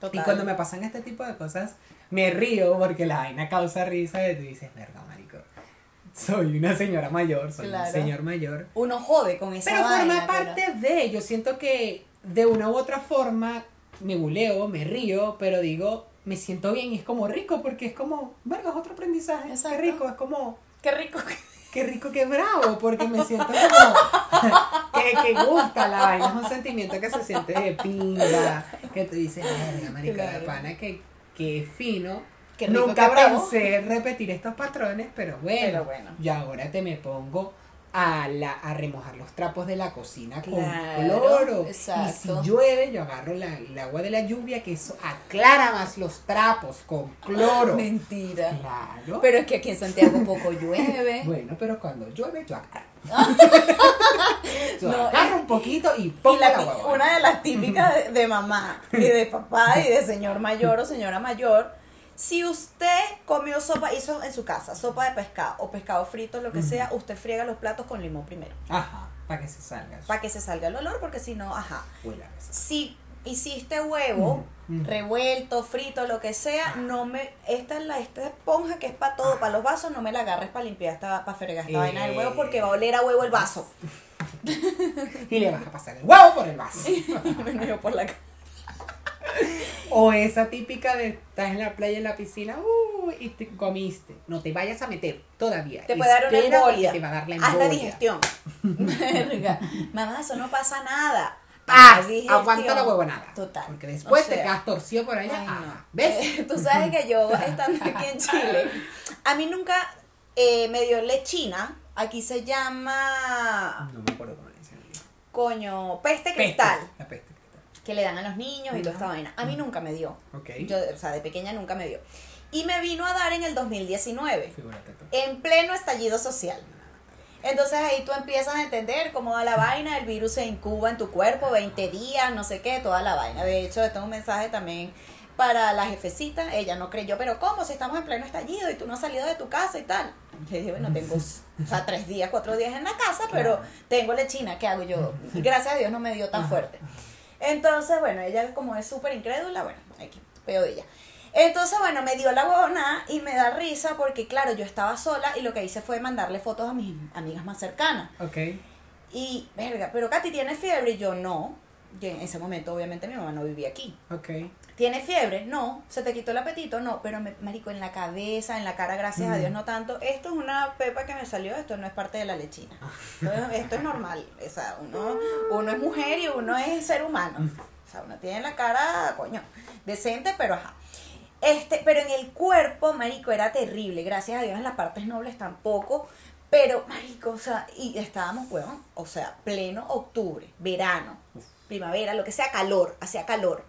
Total. Y cuando me pasan este tipo de cosas, me río porque la vaina causa risa y tú dices, verga, marico, soy una señora mayor, soy Claro. un señor mayor. Uno jode con esa Pero vaina, forma pero- parte de, yo siento que de una u otra forma me buleo, me río, pero digo, me siento bien y es como rico porque es como, verga, es otro aprendizaje, Exacto. qué rico, es como, Qué rico. qué rico, qué bravo, porque me siento como que, que gusta la vaina, es un sentimiento que se siente de pinga, que tú dices, verga, marica, de Claro. pana, que, que fino. Qué rico, Nunca qué bravo. pensé repetir estos patrones, pero bueno, Pero bueno. y ahora te me pongo a, la, a remojar los trapos de la cocina con Claro, cloro. Y si llueve, yo agarro la, el agua de la lluvia, que eso aclara más los trapos con cloro. Mentira. Claro. Pero es que aquí en Santiago poco llueve. Bueno, pero cuando llueve, yo agarro. yo No, agarro un poquito y pongo Y la la una de las típicas de, de mamá y de papá y de señor mayor o señora mayor, si usted comió sopa, hizo en su casa sopa de pescado o pescado frito, lo que sea, usted friega los platos con limón primero, Ajá, para que se salga. para que se salga el olor, porque si no, ajá. Huele a veces. Si hiciste huevo revuelto, frito, lo que sea, no me esta es la esta esponja que es para todo, para los vasos, no me la agarres para limpiar esta para fregar esta Eh. vaina del huevo porque va a oler a huevo el vaso. Y le vas a pasar el huevo por el vaso. me dio por la cara. O esa típica de estás en la playa, en la piscina, uh, y te comiste. No te vayas a meter todavía. Te puede dar una Espera embolia. Te va a dar la Haz la embolia. digestión. Verga. Mamá, eso no pasa nada. Ah, La aguanta la huevonada. Total. Porque después O sea, te quedas torcido por allá. ay, no. Ajá. ¿Ves? Tú sabes que yo, estando aquí en Chile, a mí nunca eh, me dio lechina. Aquí se llama, No me acuerdo cómo le dicen. coño, peste Peste, cristal. La peste cristal. Que le dan a los niños y toda esta vaina. A mí nunca me dio. Ok. Yo, o sea, de pequeña nunca me dio. Y me vino a dar en el 2019. Figúrate tú. en pleno estallido social. Entonces ahí tú empiezas a entender cómo va la vaina, el virus se incuba en tu cuerpo 20 días, no sé qué, toda la vaina. De hecho, tengo un mensaje también para la jefecita, ella no creyó, pero ¿cómo? Si estamos en pleno estallido y tú no has salido de tu casa y tal. Le dije, bueno, tengo, o sea, tres días, cuatro días en la casa, pero tengo lechina, ¿qué hago yo? Gracias a Dios no me dio tan fuerte. Entonces, bueno, ella como es súper incrédula, bueno, aquí, peor de ella. Entonces, bueno, me dio la huevona y me da risa porque, claro, yo estaba sola y lo que hice fue mandarle fotos a mis amigas más cercanas. Ok. Y, verga, pero Katy, ¿tienes fiebre? Y yo, no. Y en ese momento, obviamente, mi mamá no vivía aquí. Ok. ¿Tienes fiebre? No. ¿Se te quitó el apetito? No. Pero, me, marico, en la cabeza, en la cara, gracias a Mm. Dios, no tanto. Esto es una pepa que me salió, esto no es parte de la lechina. Esto es, esto es normal. O sea, uno, uno es mujer y uno es ser humano. O sea, uno tiene la cara, coño, decente, pero ajá. Este, pero en el cuerpo, marico, era terrible. Gracias a Dios en las partes nobles tampoco. Pero, marico, o sea, y estábamos, weón, o sea, pleno octubre, verano, primavera, lo que sea, calor, hacía calor.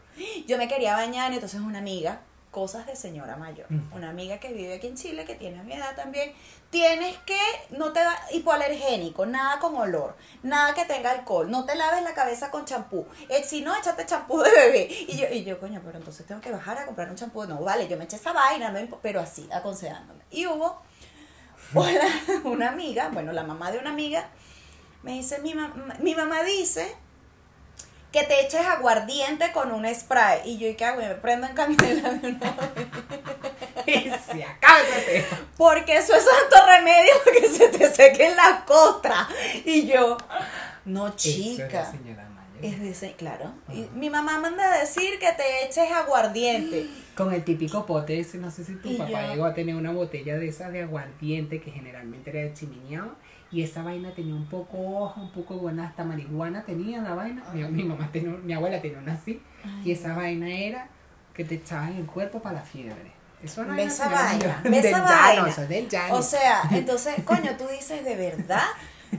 Yo me quería bañar, y entonces una amiga, cosas de señora mayor, una amiga que vive aquí en Chile, que tiene mi edad también, tienes que, no te da hipoalergénico, nada con olor, nada que tenga alcohol, no te laves la cabeza con champú, eh, si no, échate champú de bebé. Y yo, y yo, coño, pero entonces tengo que bajar a comprar un champú. No, vale, yo me eché esa vaina, no pero así, aconsejándome. Y hubo una, una amiga, bueno, la mamá de una amiga, me dice, mi, mam- mi mamá dice que te eches aguardiente con un spray. Y yo, ¿y qué hago? Me prendo en candela de una vez. Y se tema. Porque eso es santo remedio que se te sequen las costras. Y yo, no Eso chica. señora. Es de ese- claro. Y mi mamá manda a decir que te eches aguardiente. Con el típico pote ese, no sé si tu Y papá yo- llegó a tener una botella de esa de aguardiente que generalmente era de chimineado y esa vaina tenía un poco hoja, un poco buena, hasta marihuana tenía la vaina. Mi, mi mamá tenía, mi abuela tenía una así y esa vaina era que te echabas en el cuerpo para la fiebre. Eso era esa vaina, Del esa llano, vaina. eso es del llano. O sea, entonces, coño, tú dices de verdad.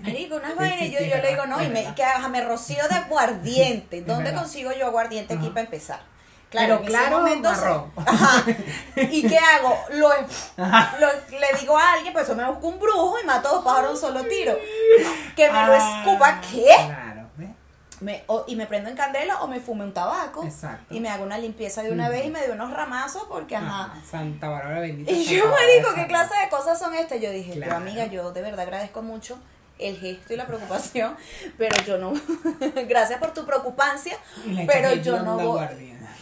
Marico, unas vainas, sí, y yo, sí, yo es le digo, no, y me, que me rocío de aguardiente. ¿Dónde consigo yo aguardiente aquí para empezar? Pero ese claro, momento se- marrón. Ajá. ¿Y qué hago? Lo, lo- le digo a alguien, pues yo me busco un brujo y mato dos pájaros de un solo tiro. Que me lo Ah, escupa, ¿qué? Claro. Me- o- y me prendo en candela o me fume un tabaco. Exacto. Y me hago una limpieza de una vez y me doy unos ramazos porque, ajá. Ajá, Santa Bárbara bendita. Y yo, Bárbara marico, ¿qué clase de cosas son estas? Yo dije, yo, Claro. amiga, yo de verdad agradezco mucho el gesto y la preocupación, pero yo no, gracias por tu preocupancia, pero yo no voy.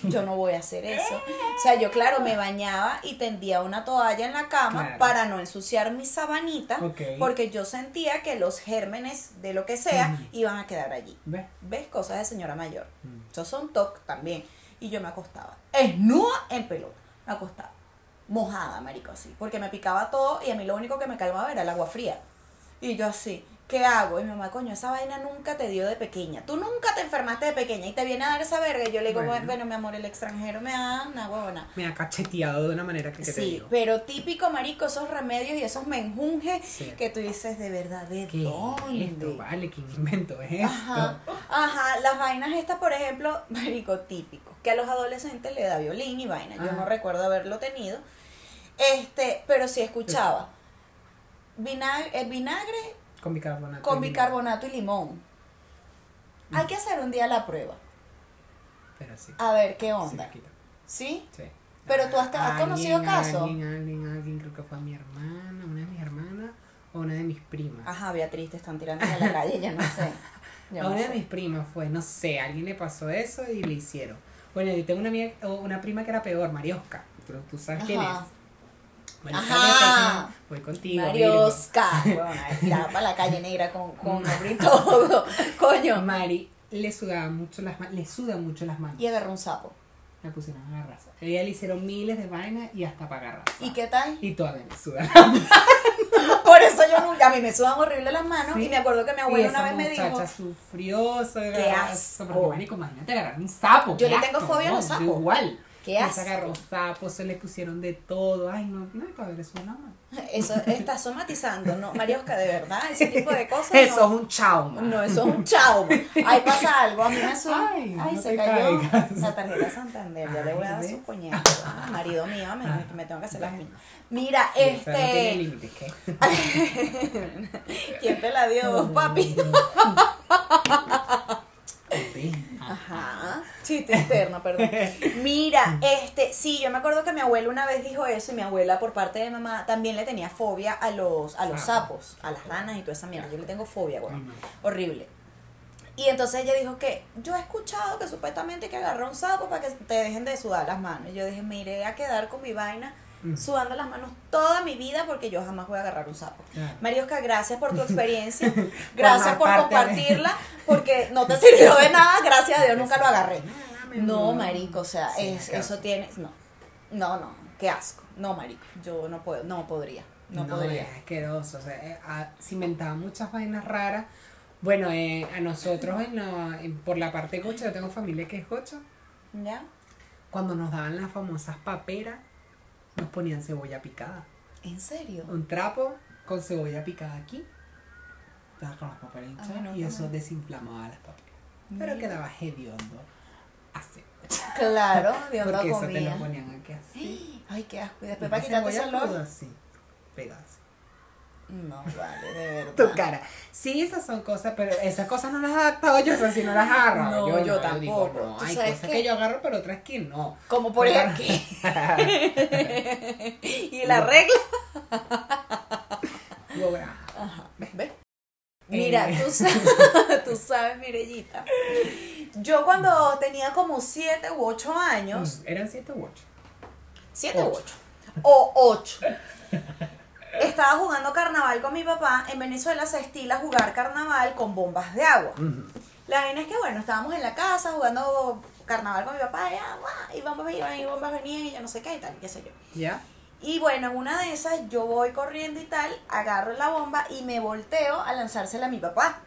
Yo no voy a hacer eso. O sea, yo claro, me bañaba y tendía una toalla en la cama Claro. para no ensuciar mi sabanita, porque yo sentía que los gérmenes de lo que sea iban a quedar allí. ¿Ves? ¿Ves? Cosas de señora mayor. Mm. Esos son TOC también. Y yo me acostaba. Esnúa en pelota. Me acostaba. Mojada, marico, así. Porque me picaba todo y a mí lo único que me calmaba era el agua fría. Y yo así, ¿qué hago? Y mi mamá, coño, esa vaina nunca te dio de pequeña. Tú nunca te enfermaste de pequeña y te viene a dar esa verga. Y yo le digo, Bueno. bueno, mi amor, el extranjero me da una huevona. Me ha cacheteado de una manera que, que te Sí, digo. pero típico, marico, esos remedios y esos menjunjes Sí. que tú dices, de verdad, ¿de ¿Qué dónde? es esto? Vale, ¿quién inventó esto? Ajá, ajá, las vainas estas, por ejemplo, marico, típico, que a los adolescentes le da violín y vaina. Yo Ajá. no recuerdo haberlo tenido. Este, pero sí escuchaba. Vinagre, el vinagre Con bicarbonato. con y limón. bicarbonato y limón. Hay que hacer un día la prueba. Pero sí. A ver qué onda. ¿Sí? Sí. Pero tú has- conocido casos. Alguien, alguien, alguien, creo que fue mi hermana, una de mis hermanas o una de mis primas. Ajá, Beatriz, te están tirando a la calle, ya no sé. Yo a no una de mis primas fue, no sé, a alguien le pasó eso y le hicieron. Bueno, y tengo una, amiga- una prima que era peor, Mariosca. Tú, tú sabes quién es. Bueno, Ajá. voy contigo. Mariosca. Bueno, para la calle negra con, con y todo. Coño. Mari le sudaba mucho las manos, le suda mucho las manos. Y agarró un sapo. La pusieron a agarrar. Ella le hicieron miles de vainas y hasta para agarrar. ¿Y qué tal? Y todavía le suda. Por eso yo nunca, a mí me sudan horrible las manos Sí. y me acuerdo que mi abuela una vez me muchacha dijo, sufrió, se Qué asco. Porque, marico, imagínate agarrar un sapo. Yo le tengo fobia a los sapos. Igual. Qué. Se agarró sapos, se le pusieron de todo. Ay, no, no, le suena mal. eso está somatizando, ¿no? Mariosca, de verdad, ese tipo de cosas. Eso no. es un trauma. No, eso es un chao. Ahí pasa algo, a mí me suena. Ay, Ay, no se cayó caigas. la tarjeta Santander. Ya le voy a dar su coñazo. Ah, marido mío, me, Ah. me tengo que hacer las mías. Mira, no tiene este. ¿Quién te la dio, papi? Ajá. Chiste externo, perdón. Mira, este, sí, yo me acuerdo que mi abuela una vez dijo eso y mi abuela por parte de mamá también le tenía fobia a los, a los Sapos. a las ranas y toda esa mierda. Yo le tengo fobia, güey. Ay, no. Horrible. Y entonces ella dijo que yo he escuchado que supuestamente hay que agarrar un sapo para que te dejen de sudar las manos. Y yo dije, me iré a quedar con mi vaina. Sudando las manos toda mi vida porque yo jamás voy a agarrar un sapo. Claro. Mariosca, gracias por tu experiencia. Gracias por compartirla porque no te sirvió de nada. Gracias a Dios nunca lo agarré. No, marico, o sea, es, eso tiene... No, no, no, qué asco. No, marico, yo no puedo, no podría. No, podría. es asqueroso. O sea, eh, se inventaban muchas vainas raras. Bueno, eh, a nosotros en la- en- por la parte gocha, yo tengo familia que es gocha. ¿Ya? Cuando nos daban las famosas paperas, nos ponían cebolla picada. ¿En serio? Un trapo con cebolla picada aquí. Con las paperas hinchadas Ay, no, y eso no. desinflamaba las. Pero Mira. quedaba hediondo. Así. Claro, de Porque eso te lo ponían aquí así. Ay, qué asco. Y después para quitarte ese olor. así. Así. No, vale, de verdad. tu cara. Sí, esas son cosas, pero esas cosas no las he adaptado yo, esas sí no las agarro. No, yo, yo no, tampoco. digo, no, ¿Tú hay cosas qué? que yo agarro, pero otras que no. Como por Claro. aquí. y la regla. Ah, Ajá. ¿Ves? Mira, Eh. tú sabes, tú sabes, Mirellita. Yo cuando tenía como 7 u 8 años, mm, Eran siete u ocho. 7 u Ocho. 8, o 8, estaba jugando carnaval con mi papá. En Venezuela se estila jugar carnaval con bombas de agua. La vaina es que, bueno, estábamos en la casa jugando carnaval con mi papá, y, ah, guau, y bombas iban, y bombas venían, y yo no sé qué y tal, qué sé yo. ¿Ya? Y bueno, en una de esas yo voy corriendo y tal, agarro la bomba y me volteo a lanzársela a mi papá.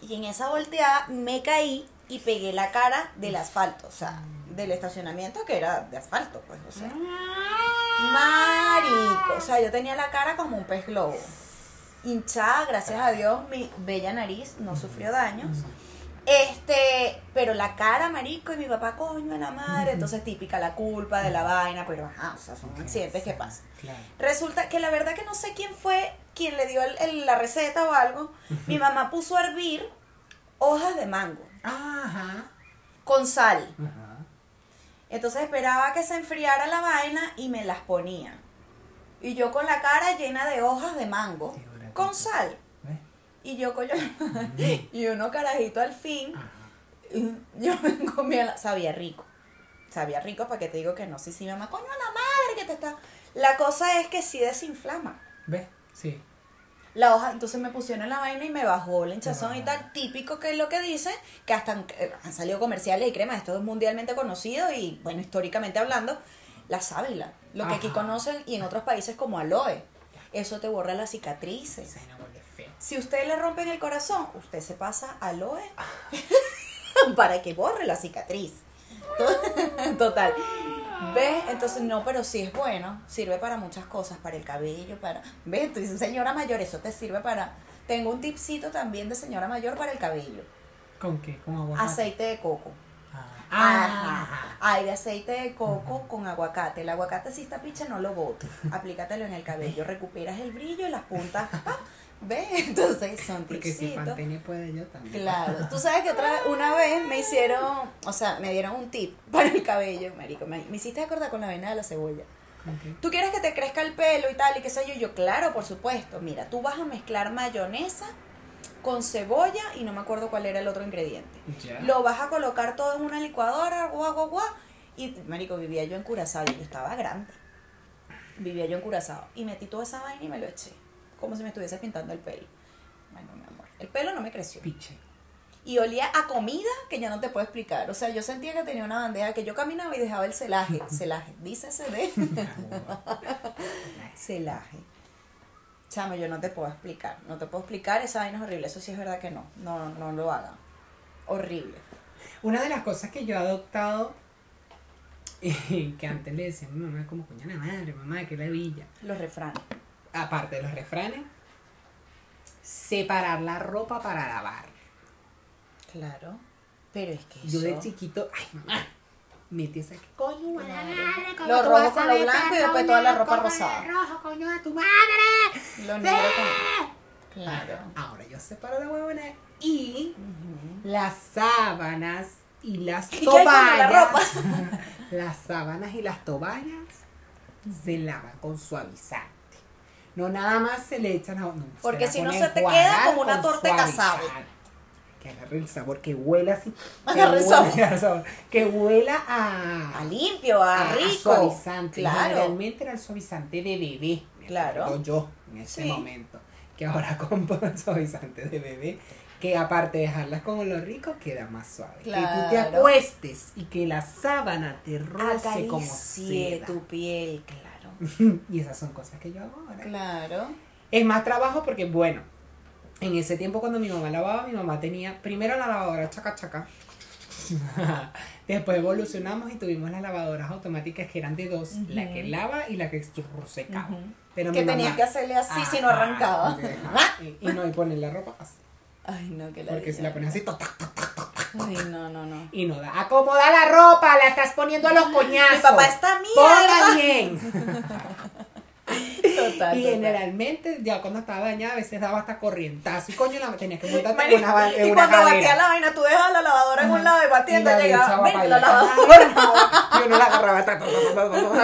Y en esa volteada me caí y pegué la cara del asfalto, o sea, del estacionamiento que era de asfalto, pues, o sea. Marico, o sea, yo tenía la cara como un pez globo. Hinchada, gracias a Dios, mi bella nariz no sufrió daños. Este, pero la cara, marico, y mi papá, coño, de la madre. Entonces, típica la culpa de la vaina, pero ajá, o sea, son accidentes que pasan. Claro. Resulta que la verdad que no sé quién fue quien le dio el- el- la receta o algo. Mi mamá puso a hervir hojas de mango Ajá. con sal. Ajá. Entonces esperaba que se enfriara la vaina y me las ponía. Y yo con la cara llena de hojas de mango con sal. ¿Ves? Y yo coño, y uno carajito al fin, yo me comía, la- sabía rico. Sabía rico para que te digo que no. Sí, sí, mamá, coño, la madre que te está. La cosa es que sí desinflama. ¿Ves? Sí. La hoja, entonces me pusieron en la vaina y me bajó el hinchazón y tal. Típico que es lo que dicen, que hasta han, eh, han salido comerciales y cremas, esto es mundialmente conocido y, bueno, históricamente hablando, la sábila. Lo que aquí conocen y en otros países como aloe. eso te borra las cicatrices. Si usted le rompen el corazón, usted se pasa aloe para que borre la cicatriz. Total. ¿Ves? Entonces, no, pero sí es bueno. Sirve para muchas cosas, para el cabello, para... ¿Ves? Tú dices, señora mayor, eso te sirve para... Tengo un tipcito también de señora mayor para el cabello. ¿Con qué? ¿Con aguacate? Aceite de coco. Ah. Ajá. Hay de aceite de coco con aguacate. El aguacate si está picha no lo botes. Aplícatelo en el cabello. Recuperas el brillo y las puntas. ¡pa! ¿Ves? Entonces son Porque si. Pantene puede yo también. Claro, tú sabes que otra una vez me hicieron, o sea, me dieron un tip para el cabello, marico, me, me hiciste acordar con la vena de la cebolla. ¿Con qué? ¿Tú quieres que te crezca el pelo y tal y qué sé yo? Yo, claro, por supuesto. Mira, tú vas a mezclar mayonesa con cebolla y no me acuerdo cuál era el otro ingrediente. Lo vas a colocar todo en una licuadora, guau, guau, guau. Y, marico, vivía yo en Curazao y yo estaba grande. Vivía yo en Curazao. Y metí toda esa vaina y me lo eché. Como si me estuviese pintando el pelo. Bueno, mi amor. El pelo no me creció. Piche. Y olía a comida que ya no te puedo explicar. O sea, yo sentía que tenía una bandeja que yo caminaba y dejaba el celaje. Celaje. Dícese de celaje. Chamo, yo no te puedo explicar. No te puedo explicar. Esa vaina es horrible. Eso sí es verdad que no. No, no lo hagan. Horrible. Una de las cosas que yo he adoptado, que antes le decía a mi mamá como coña la madre, mamá, que la villa. Los refranes. Aparte de los refranes, separar la ropa para lavar. Claro. Pero es que Yo de chiquito, ay mamá, metí esa que coño, madre, ¿cómo Lo rojo con lo blanco y después toda la ropa rosada. rojo, coño de tu madre. Lo negro con... Claro. Ahora yo separo la huevona y las sábanas y las ¿Y qué hay con la toallas. ropa? las sábanas y las toallas se lavan con suavizante. No nada más se le echan a no, Porque si no se te queda como una torta casada. Que agarre el sabor, que huela así. que Agarre el huela a sabor, Que huela a, A limpio, a, a rico. suavizante. Claro. Generalmente era el suavizante de bebé. Claro. yo en ese Sí. momento. Que ahora compro el suavizante de bebé. Que aparte de dejarlas con olor rico, queda más suave. Que tú te acuestes y que la sábana te roce como Acaricie seda. tu piel, claro. y esas son cosas que yo hago ahora. Claro. Es más trabajo porque, bueno, en ese tiempo cuando mi mamá lavaba, mi mamá tenía primero la lavadora chaca chaca. Después evolucionamos y tuvimos las lavadoras automáticas que eran de dos, la que lava y la que secaba. Pero Que tenías que hacerle así si no arrancaba. Y, y no, y poner la ropa así. Ay, no, que la Porque si la pones así, toc, toc, toc, toc, Ay, no, no, no. y no da. Acomoda la ropa, la estás poniendo a los coñazos. Mi papá está Ponla mierda. bien. Total, Y total. generalmente, ya cuando estaba dañada, a veces daba hasta corrientazo. Y coño, la tenía que montarte en una, en y una cuando batía la vaina, tú dejas la lavadora en un lado y Y batiendo la llegaba. Ven, la allá. lavadora. Yo no la agarraba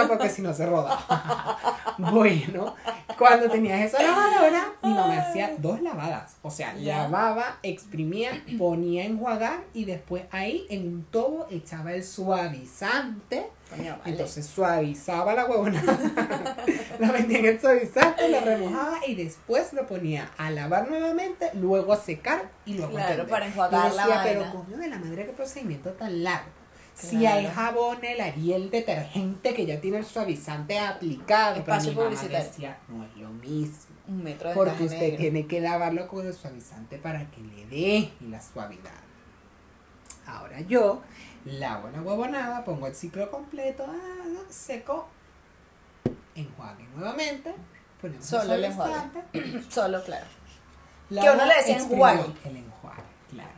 porque si no se roda. Bueno, cuando tenías esa lavadora, mi mamá hacía dos lavadas. O sea, lavaba, exprimía, ponía a enjuagar y después ahí en un tobo echaba el suavizante. Coño, vale. Entonces suavizaba la huevona, la metía en el suavizante, lo remojaba y después lo ponía a lavar nuevamente, luego a secar y luego Claro, para enjuagar la decía, vaina. pero coño de la madre, qué procedimiento tan largo. Si hay jabón, el Ariel detergente que ya tiene el suavizante aplicado, pero Espacio mi mamá publicitario. decía, no es lo mismo. Un metro de Porque usted negro. tiene que lavarlo con el suavizante para que le dé la suavidad. Ahora yo lavo la huevonada, pongo el ciclo completo, ah, seco, enjuague nuevamente, ponemos Solo el suavizante, Solo, claro. lavo, uno le decía enjuague. El enjuague, claro.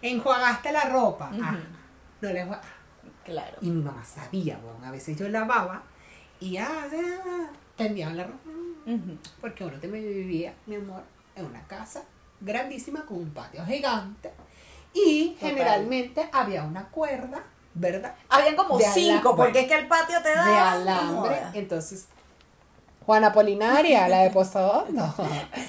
Enjuagaste la ropa, ah, no le enjuag- Claro. Y mi mamá sabía, a veces yo lavaba y ah, ah, tendía la ropa. Ujú. Porque uno también vivía, mi amor, en una casa grandísima con un patio gigante. Y Total. generalmente había una cuerda, ¿verdad? Habían como De cinco, porque es que el patio te da. De no alambre. Entonces, Juana Polinaria, la de Pozo.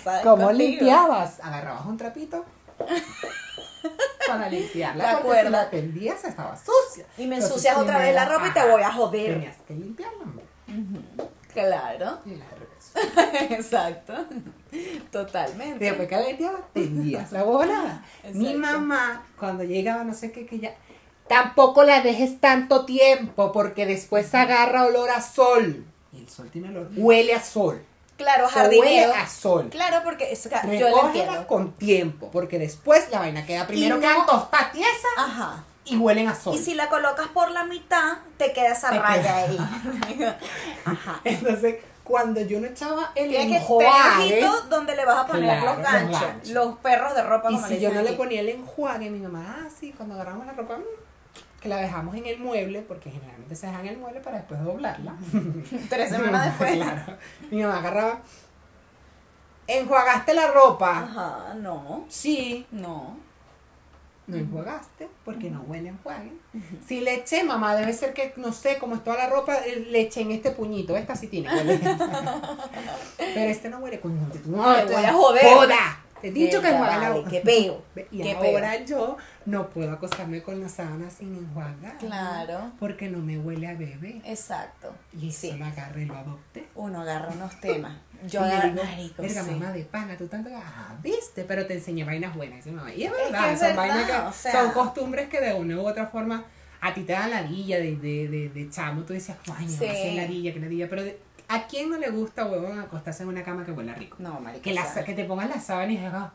¿Sabes ¿Cómo contigo? limpiabas? Agarrabas un trapito para limpiarla. La cuerda. si la tendías estaba sucia. Y me Entonces, ensucias otra vez la ropa y te voy a joder. Tenías que limpiarla, amor. Claro. Y la. Exacto. Totalmente. Después que tendías la huevonada. Mi mamá, cuando llegaba, no sé qué, que ya. Tampoco la dejes tanto tiempo porque después agarra olor a sol. Y el sol tiene olor. Huele a sol. Claro, O sea, huele jardinero. a sol. Claro, porque es, yo lo entiendo. con tiempo, porque después la vaina queda primero no- tostadas tiesas Ajá. y huelen a sol. Y si la colocas por la mitad, te queda esa Te raya queda. ahí. Ajá. Entonces, cuando yo no echaba el Tienes que tener enjuague, ojito donde le vas a poner Claro, los ganchos, los perros de ropa y como si le yo no le ponía el enjuague, mi mamá, ah, sí, cuando agarramos la ropa, mm, que la dejamos en el mueble, porque generalmente se deja en el mueble para después doblarla. Tres semanas después. claro. Mi mamá agarraba, enjuagaste la ropa. Ajá, no, Sí, no. No enjuagaste porque no huele enjuague. Si le eché, mamá, debe ser que, no sé, como es toda la ropa, eh, le eché en este puñito. Esta sí tiene huele. Pero este no huele con no, Te voy a joder. Joda. Te he dicho que Mierda, enjuaga la qué peo, Y ahora yo no puedo acostarme con la sábana sin enjuagar. Claro. Porque no me huele a bebé. Exacto. Y eso sí. lo agarré y lo adopté. Uno agarra unos temas. Yo y agarro, digo, marico, verga, sí. mamá de pana, tú tanto, ah, viste, pero te enseñé vainas buenas. Dice mamá. Y es Es que verdad, es son verdad, vainas que o sea- son costumbres que de una u otra forma a ti te dan la guilla de, de, de, de chamo. Tú decías, ay, mamá Sí. sí la guilla, que la guilla. Pero de- ¿a quién no le gusta, huevón, acostarse en una cama que huela rico? No, marico. Que, la, que te pongan la sábana y hagas,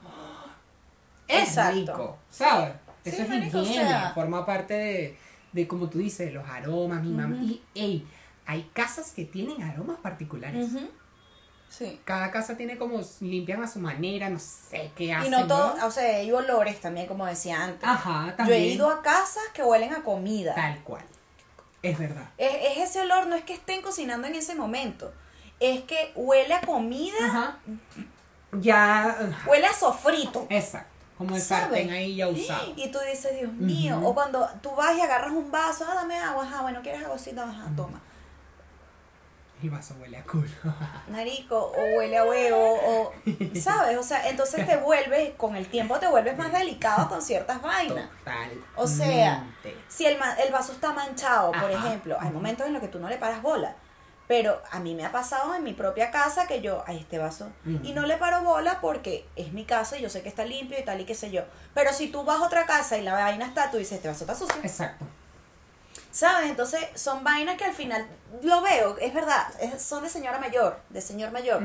es Exacto. rico, ¿sabes? Sí, Eso es marico, o higiene, sea. forma parte de, de, como tú dices, de los aromas, mi mamá. Ujú. Y, ey, hay casas que tienen aromas particulares. Sí. Cada casa tiene como limpian a su manera, no sé qué Y hacen. no todo, ¿no? o sea, hay olores también, como decía antes. Ajá, Yo también. he ido a casas que huelen a comida. Tal cual. Es verdad. Es, es ese olor, no es que estén cocinando en ese momento. Es que huele a comida, Ajá. Ya. huele a sofrito. Exacto. Como el ¿Sabes? sartén ahí ya usado. Y tú dices, Dios mío. O cuando tú vas y agarras un vaso, ah, dame agua, ajá, bueno, ¿quieres agüita? Ajá, toma. El vaso huele a culo. Marico, o huele a huevo, o, ¿sabes? O sea, entonces te vuelves, con el tiempo te vuelves más delicado con ciertas vainas. Total. O sea, si el, el vaso está manchado, por Ajá. ejemplo, hay momentos en los que tú no le paras bola. Pero a mí me ha pasado en mi propia casa que yo, ay, este vaso, y no le paro bola porque es mi casa y yo sé que está limpio y tal y qué sé yo. Pero si tú vas a otra casa y la vaina está, tú dices, este vaso está sucio. Exacto. ¿Sabes? Entonces son vainas que al final lo veo, es verdad, es- son de señora mayor, de señor mayor.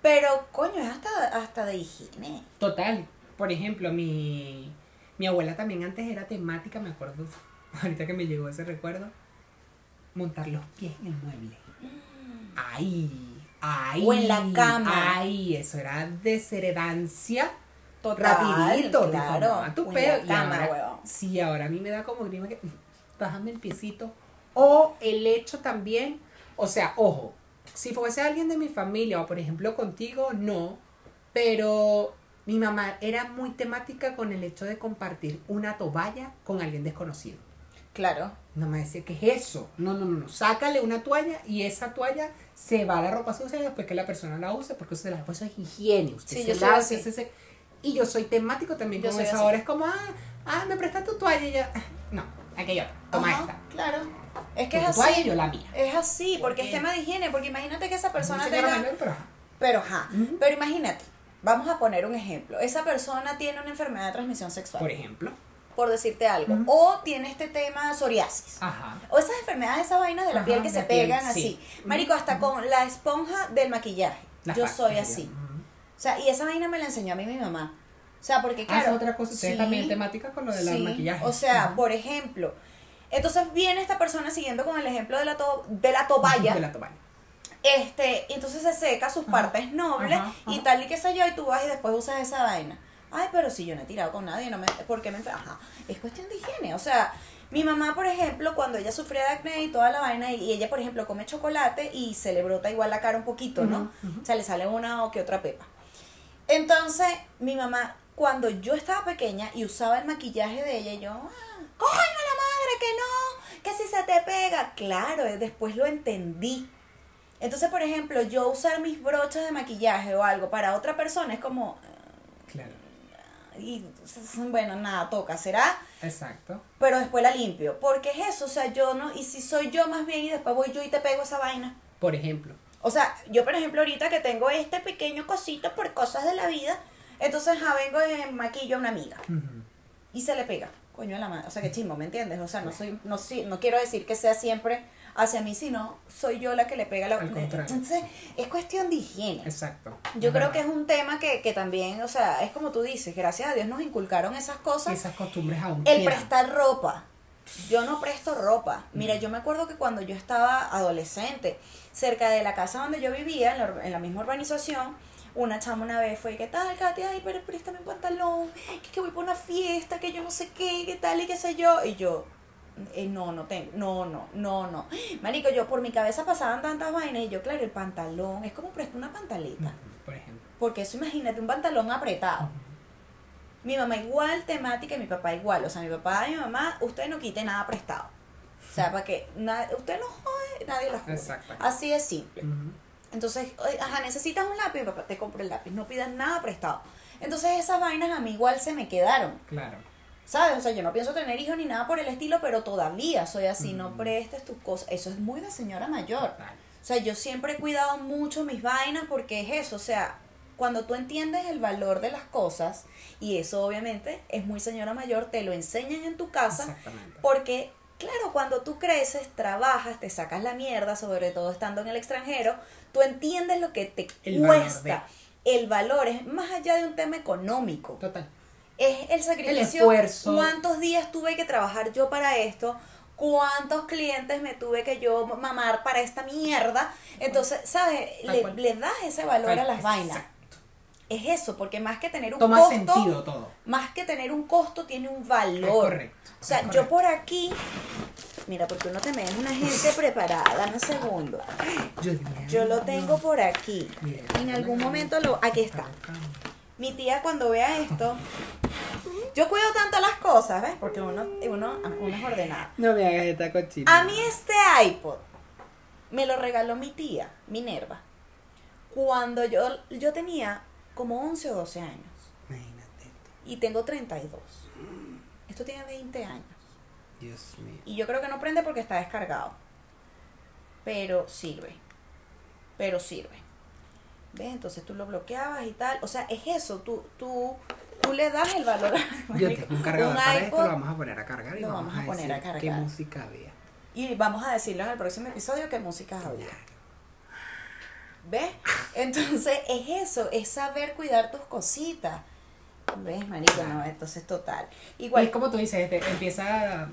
Pero, coño, es hasta, hasta de higiene. Total. Por ejemplo, mi, mi abuela también antes era temática, me acuerdo, ahorita que me llegó ese recuerdo, montar los pies en el mueble. Ay, ay. Mm. O en la cama. Ay, eso era desheredancia. Total, rapidito. claro. tu O en peo, la y cama, ahora-. Sí, ahora a mí me da como grima que bájame el piecito. O el hecho también, o sea, ojo, si fuese alguien de mi familia o por ejemplo contigo, no, pero mi mamá era muy temática con el hecho de compartir una toalla con alguien desconocido. Claro. No me decía, ¿qué es eso? No, no, no, no. Sácale una toalla y esa toalla se va a la ropa sucia después que la persona la use, porque eso, pues, eso es higiene. Usted Sí, se yo soy se- se- se- Y yo soy temático también Yo con soy eso. así. Ahora es como, ah, ah, me prestas tu toalla y ya. No, aquella otra. Toma Ajá, esta. Claro. Es que es así. yo la mía. Es así, porque es tema de higiene, porque imagínate que esa persona tenga... mayor, pero. Pero, ajá, pero imagínate, vamos a poner un ejemplo. Esa persona tiene una enfermedad de transmisión sexual, Por por, ejemplo. decirte algo, o tiene este tema psoriasis. Ajá. O esas enfermedades, esas vainas de la Ajá, piel que de se piel, pegan sí. así. Marico, hasta con la esponja del maquillaje. Las Yo soy así. O sea, y esa vaina me la enseñó a mí mi mamá. O sea, porque Ah, claro. es otra cosa. Sí, también temática con lo del sí, maquillaje. O sea, por ejemplo, entonces viene esta persona siguiendo con el ejemplo de la, to- de la toalla. De la toalla. Este, entonces se seca sus Ajá, partes nobles ajá, y tal y qué sé yo, y tú vas y después usas esa vaina. Ay, pero si yo no he tirado con nadie, no me, ¿por qué me enfer- Ajá, es cuestión de higiene. O sea, mi mamá, por ejemplo, cuando ella sufría de acné y toda la vaina, y, ella, por ejemplo, come chocolate y se le brota igual la cara un poquito, ¿no? O sea, le sale una o que otra pepa. Entonces, mi mamá, cuando yo estaba pequeña y usaba el maquillaje de ella, yo, ah, coño la madre, que no, que si se te pega. Claro, eh, después lo entendí. Entonces, por ejemplo, yo usar mis brochas de maquillaje o algo para otra persona es como, Claro. y, bueno, nada, toca, será, Exacto. pero después la limpio. Porque es eso, o sea, yo no, y si soy yo más bien y después voy yo y te pego esa vaina. Por ejemplo. O sea, yo por ejemplo ahorita que tengo este pequeño cosito por cosas de la vida, entonces ja, vengo y maquillo a una amiga y se le pega. Coño de la madre, o sea, que chismo, ¿me entiendes? O sea, no soy, no soy- no quiero decir que sea siempre, hacia mí, sino soy yo la que le pega la Al contrario. Entonces, es cuestión de higiene. Exacto. Yo creo que es un tema que, que también, o sea, es como tú dices, gracias a Dios nos inculcaron esas cosas. Esas costumbres aún El prestar ropa. Yo no presto ropa. Mira, yo me acuerdo que cuando yo estaba adolescente, cerca de la casa donde yo vivía, en la, ur- en la misma urbanización, una chama una vez fue, ¿qué tal, Katia? Ay, pero préstame un pantalón, que, que voy por una fiesta, que yo no sé qué, qué tal y qué sé yo. Y yo, eh, no, no tengo, no, no, no, no. Marico, yo por mi cabeza pasaban tantas vainas y yo, claro, el pantalón, es como prestar una pantaleta. Por ejemplo. Porque eso imagínate un pantalón apretado. Mi mamá igual, temática, y mi papá igual. O sea, mi papá y mi mamá, usted no quite nada prestado. O sea, para que usted no jode, nadie la jode. Exacto. Así es simple. Entonces, ajá, necesitas un lápiz, papá te compra el lápiz. No pidas nada prestado. Entonces, esas vainas a mí igual se me quedaron. Claro. ¿Sabes? O sea, yo no pienso tener hijos ni nada por el estilo, pero todavía soy así. No Ujú. prestes tus cosas. Eso es muy de señora mayor. Total. O sea, yo siempre he cuidado mucho mis vainas porque es eso, o sea, cuando tú entiendes el valor de las cosas, y eso obviamente es muy señora mayor, te lo enseñan en tu casa, Exactamente. porque claro, cuando tú creces, trabajas, te sacas la mierda, sobre todo estando en el extranjero, tú entiendes lo que te El valor cuesta. El valor es más allá de un tema económico Total. es el sacrificio. esfuerzo. ¿Cuántos días tuve que trabajar yo para esto? ¿Cuántos clientes me tuve que yo mamar para esta mierda? Entonces, ¿sabes? Le, das ese valor a las vainas. Es eso, porque más que tener un Toma costo, sentido todo. más que tener un costo, tiene un Es valor. correcto. O sea, yo por aquí, mira, porque uno te me es una gente preparada, dame un segundo. Yo, Yo lo tengo por aquí. Mira, En algún momento lo, aquí está. Mi tía cuando vea esto, yo cuido tanto las cosas, ¿ves? Porque uno, uno, uno es ordenado. No me hagas esta cochina. A mí este iPod me lo regaló mi tía, Minerva, cuando yo, yo tenía como 11 o 12 años Imagínate. y tengo 32. Esto tiene 20 años. Dios mío. Y yo creo que no prende porque está descargado. Pero sirve. Pero sirve. ¿Ves? Entonces tú lo bloqueabas y tal. O sea, es eso. Tú, tú, tú le das el valor a Yo tengo un cargador un para esto, lo vamos a poner a cargar y lo vamos, vamos a poner decir a cargar. qué música había. Y vamos a decirlo en el próximo episodio qué música había. ¿Ves? Entonces es eso, es saber cuidar tus cositas. ¿Ves, marico? No, entonces total. Igual Igual, como tú dices, este, empieza a,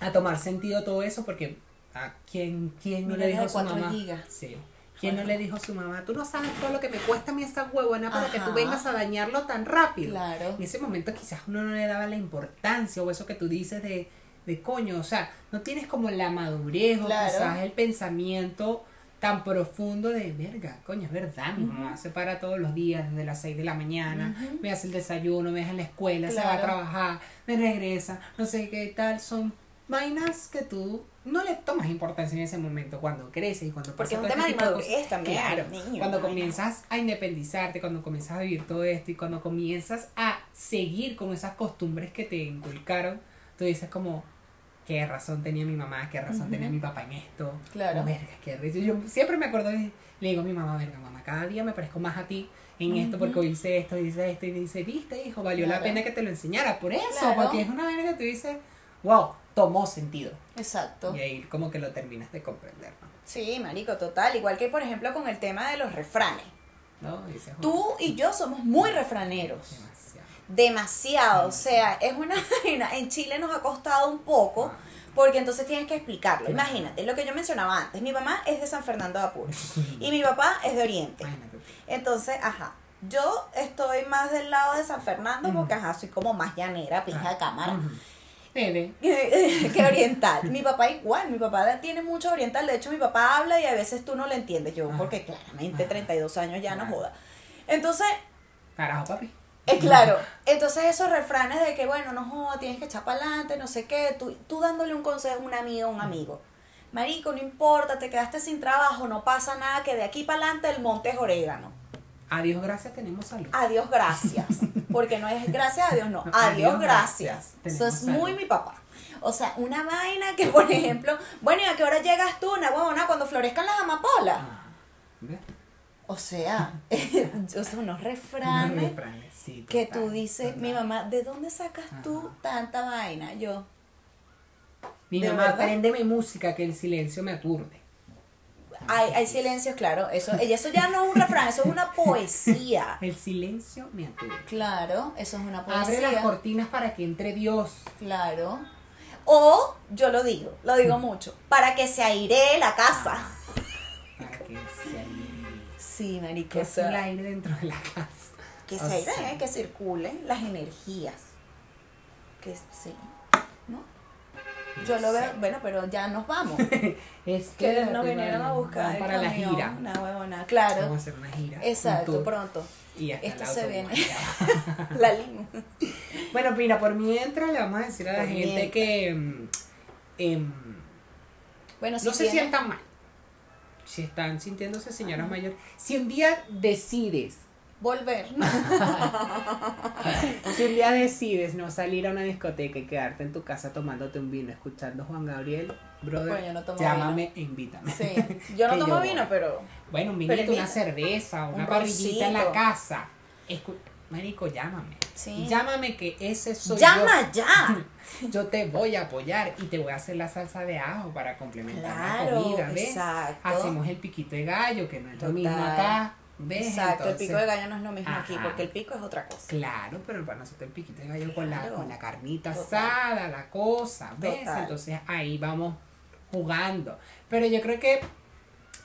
a tomar sentido todo eso porque a quién, quién no le dijo a su mamá. gigas. Sí. ¿Quién no le dijo a su mamá? Tú no sabes todo lo que me cuesta a mí esa huevona para que tú vengas a dañarlo tan rápido. Claro. En ese momento quizás uno no le daba la importancia o eso que tú dices de, de coño, o sea, no tienes como la madurez o quizás el pensamiento tan profundo de verga, coño, es verdad, mi mamá se para todos los días desde las 6 de la mañana, me hace el desayuno, me deja en la escuela, se va a trabajar, me regresa, no sé qué tal, son vainas que tú no le tomas importancia en ese momento cuando creces y cuando Porque es un tema este de madurez también, Claro, niño, cuando vaina. comienzas a independizarte, cuando comienzas a vivir todo esto y cuando comienzas a seguir con esas costumbres que te inculcaron, tú dices como, qué razón tenía mi mamá, qué razón tenía mi papá en esto. Claro. Oh, verga, qué risa. Yo siempre me acuerdo y le digo a mi mamá, verga, mamá, cada día me parezco más a ti en esto porque hoy hice esto, hice esto y dice, viste, hijo, valió la pena que te lo enseñara por eso, Claro. porque es una vaina que tú dices, wow, tomó sentido. Exacto. Y ahí como que lo terminas de comprender, Sí, marico, total. Igual que, por ejemplo, con el tema de los refranes. ¿no? ¿No? Tú y yo somos muy refraneros. demasiado. Demasiado. O sea, es una vaina. En Chile nos ha costado un poco. Porque entonces tienes que explicarlo. Imagínate, lo que yo mencionaba antes. Mi mamá es de San Fernando de Apure. Y mi papá es de Oriente. Entonces, ajá. Yo estoy más del lado de San Fernando porque, ajá, soy como más llanera, pija de cámara. Que oriental. Mi papá igual, mi papá tiene mucho oriental. De hecho, mi papá habla y a veces tú no le entiendes. Yo, porque claramente Ajá. 32 años ya no joda. Entonces, Carajo, papi. Claro. Entonces, esos refranes de que, bueno, no joda, tienes que echar para adelante, no sé qué. Tú, tú dándole un consejo a un amigo, a un amigo. Marico, no importa, te quedaste sin trabajo, no pasa nada, que de aquí para adelante el monte es orégano. Adiós, gracias, tenemos salud. Adiós, gracias. Porque no es gracias a Dios, no. Adiós, adiós, gracias. gracias. Eso es muy mi papá. O sea, una vaina que, por ejemplo, bueno, ¿y a qué hora llegas tú, una huevona, cuando florezcan las amapolas? Ah. O sea, sea, unos Unos refranes que tú dices, total. mi mamá, ¿de dónde sacas tú tanta vaina? Yo, Mi ¿De mamá, verdad? préndeme música que el silencio me aturde. Hay, hay silencios, claro. Eso, eso ya no es un refrán, eso es una poesía. El silencio me aturde. Claro, eso es una Abre las poesía. cortinas para que entre Dios. Claro. O, yo lo digo, lo digo mucho, para que se airee la casa. Para que se aire. Sí, marico. Que el aire dentro de la casa. Que se airee, sea. que circulen las energías. Que sí, ¿no? Yo lo veo, bueno, pero ya nos vamos. Es que nos bueno, vinieron a buscar el para la gira. Una huevona, Vamos a claro. hacer una gira. Exacto, pronto. Y hasta Esto se viene. La limo. Bueno, mira, por mientras le vamos a decir a la Por gente mientras. que mm, em, Bueno, si no se sientan mal. Si están sintiéndose señoras mayores. Si un día decides, volver. si un día decides no salir a una discoteca y quedarte en tu casa tomándote un vino, escuchando Juan Gabriel, brother, Bueno, yo no tomo llámame e invítame. Sí, yo no tomo yo vino, voy. pero Bueno, un vinito, una cerveza, una Un parrillita en la casa. Escu- Marico, llámame. Sí. Llámame que ese soy ¡Llama ya! yo. Te voy a apoyar y te voy a hacer la salsa de ajo para complementar Claro, la comida, ¿ves? exacto. Hacemos el piquito de gallo, que no es lo mismo acá, ¿ves? Exacto, el pico de gallo no es lo mismo aquí, porque el pico es otra cosa. Claro, pero para nosotros el piquito de gallo con la, con la carnita Total. asada, la cosa, ¿ves? Total. Entonces ahí vamos jugando. Pero yo creo que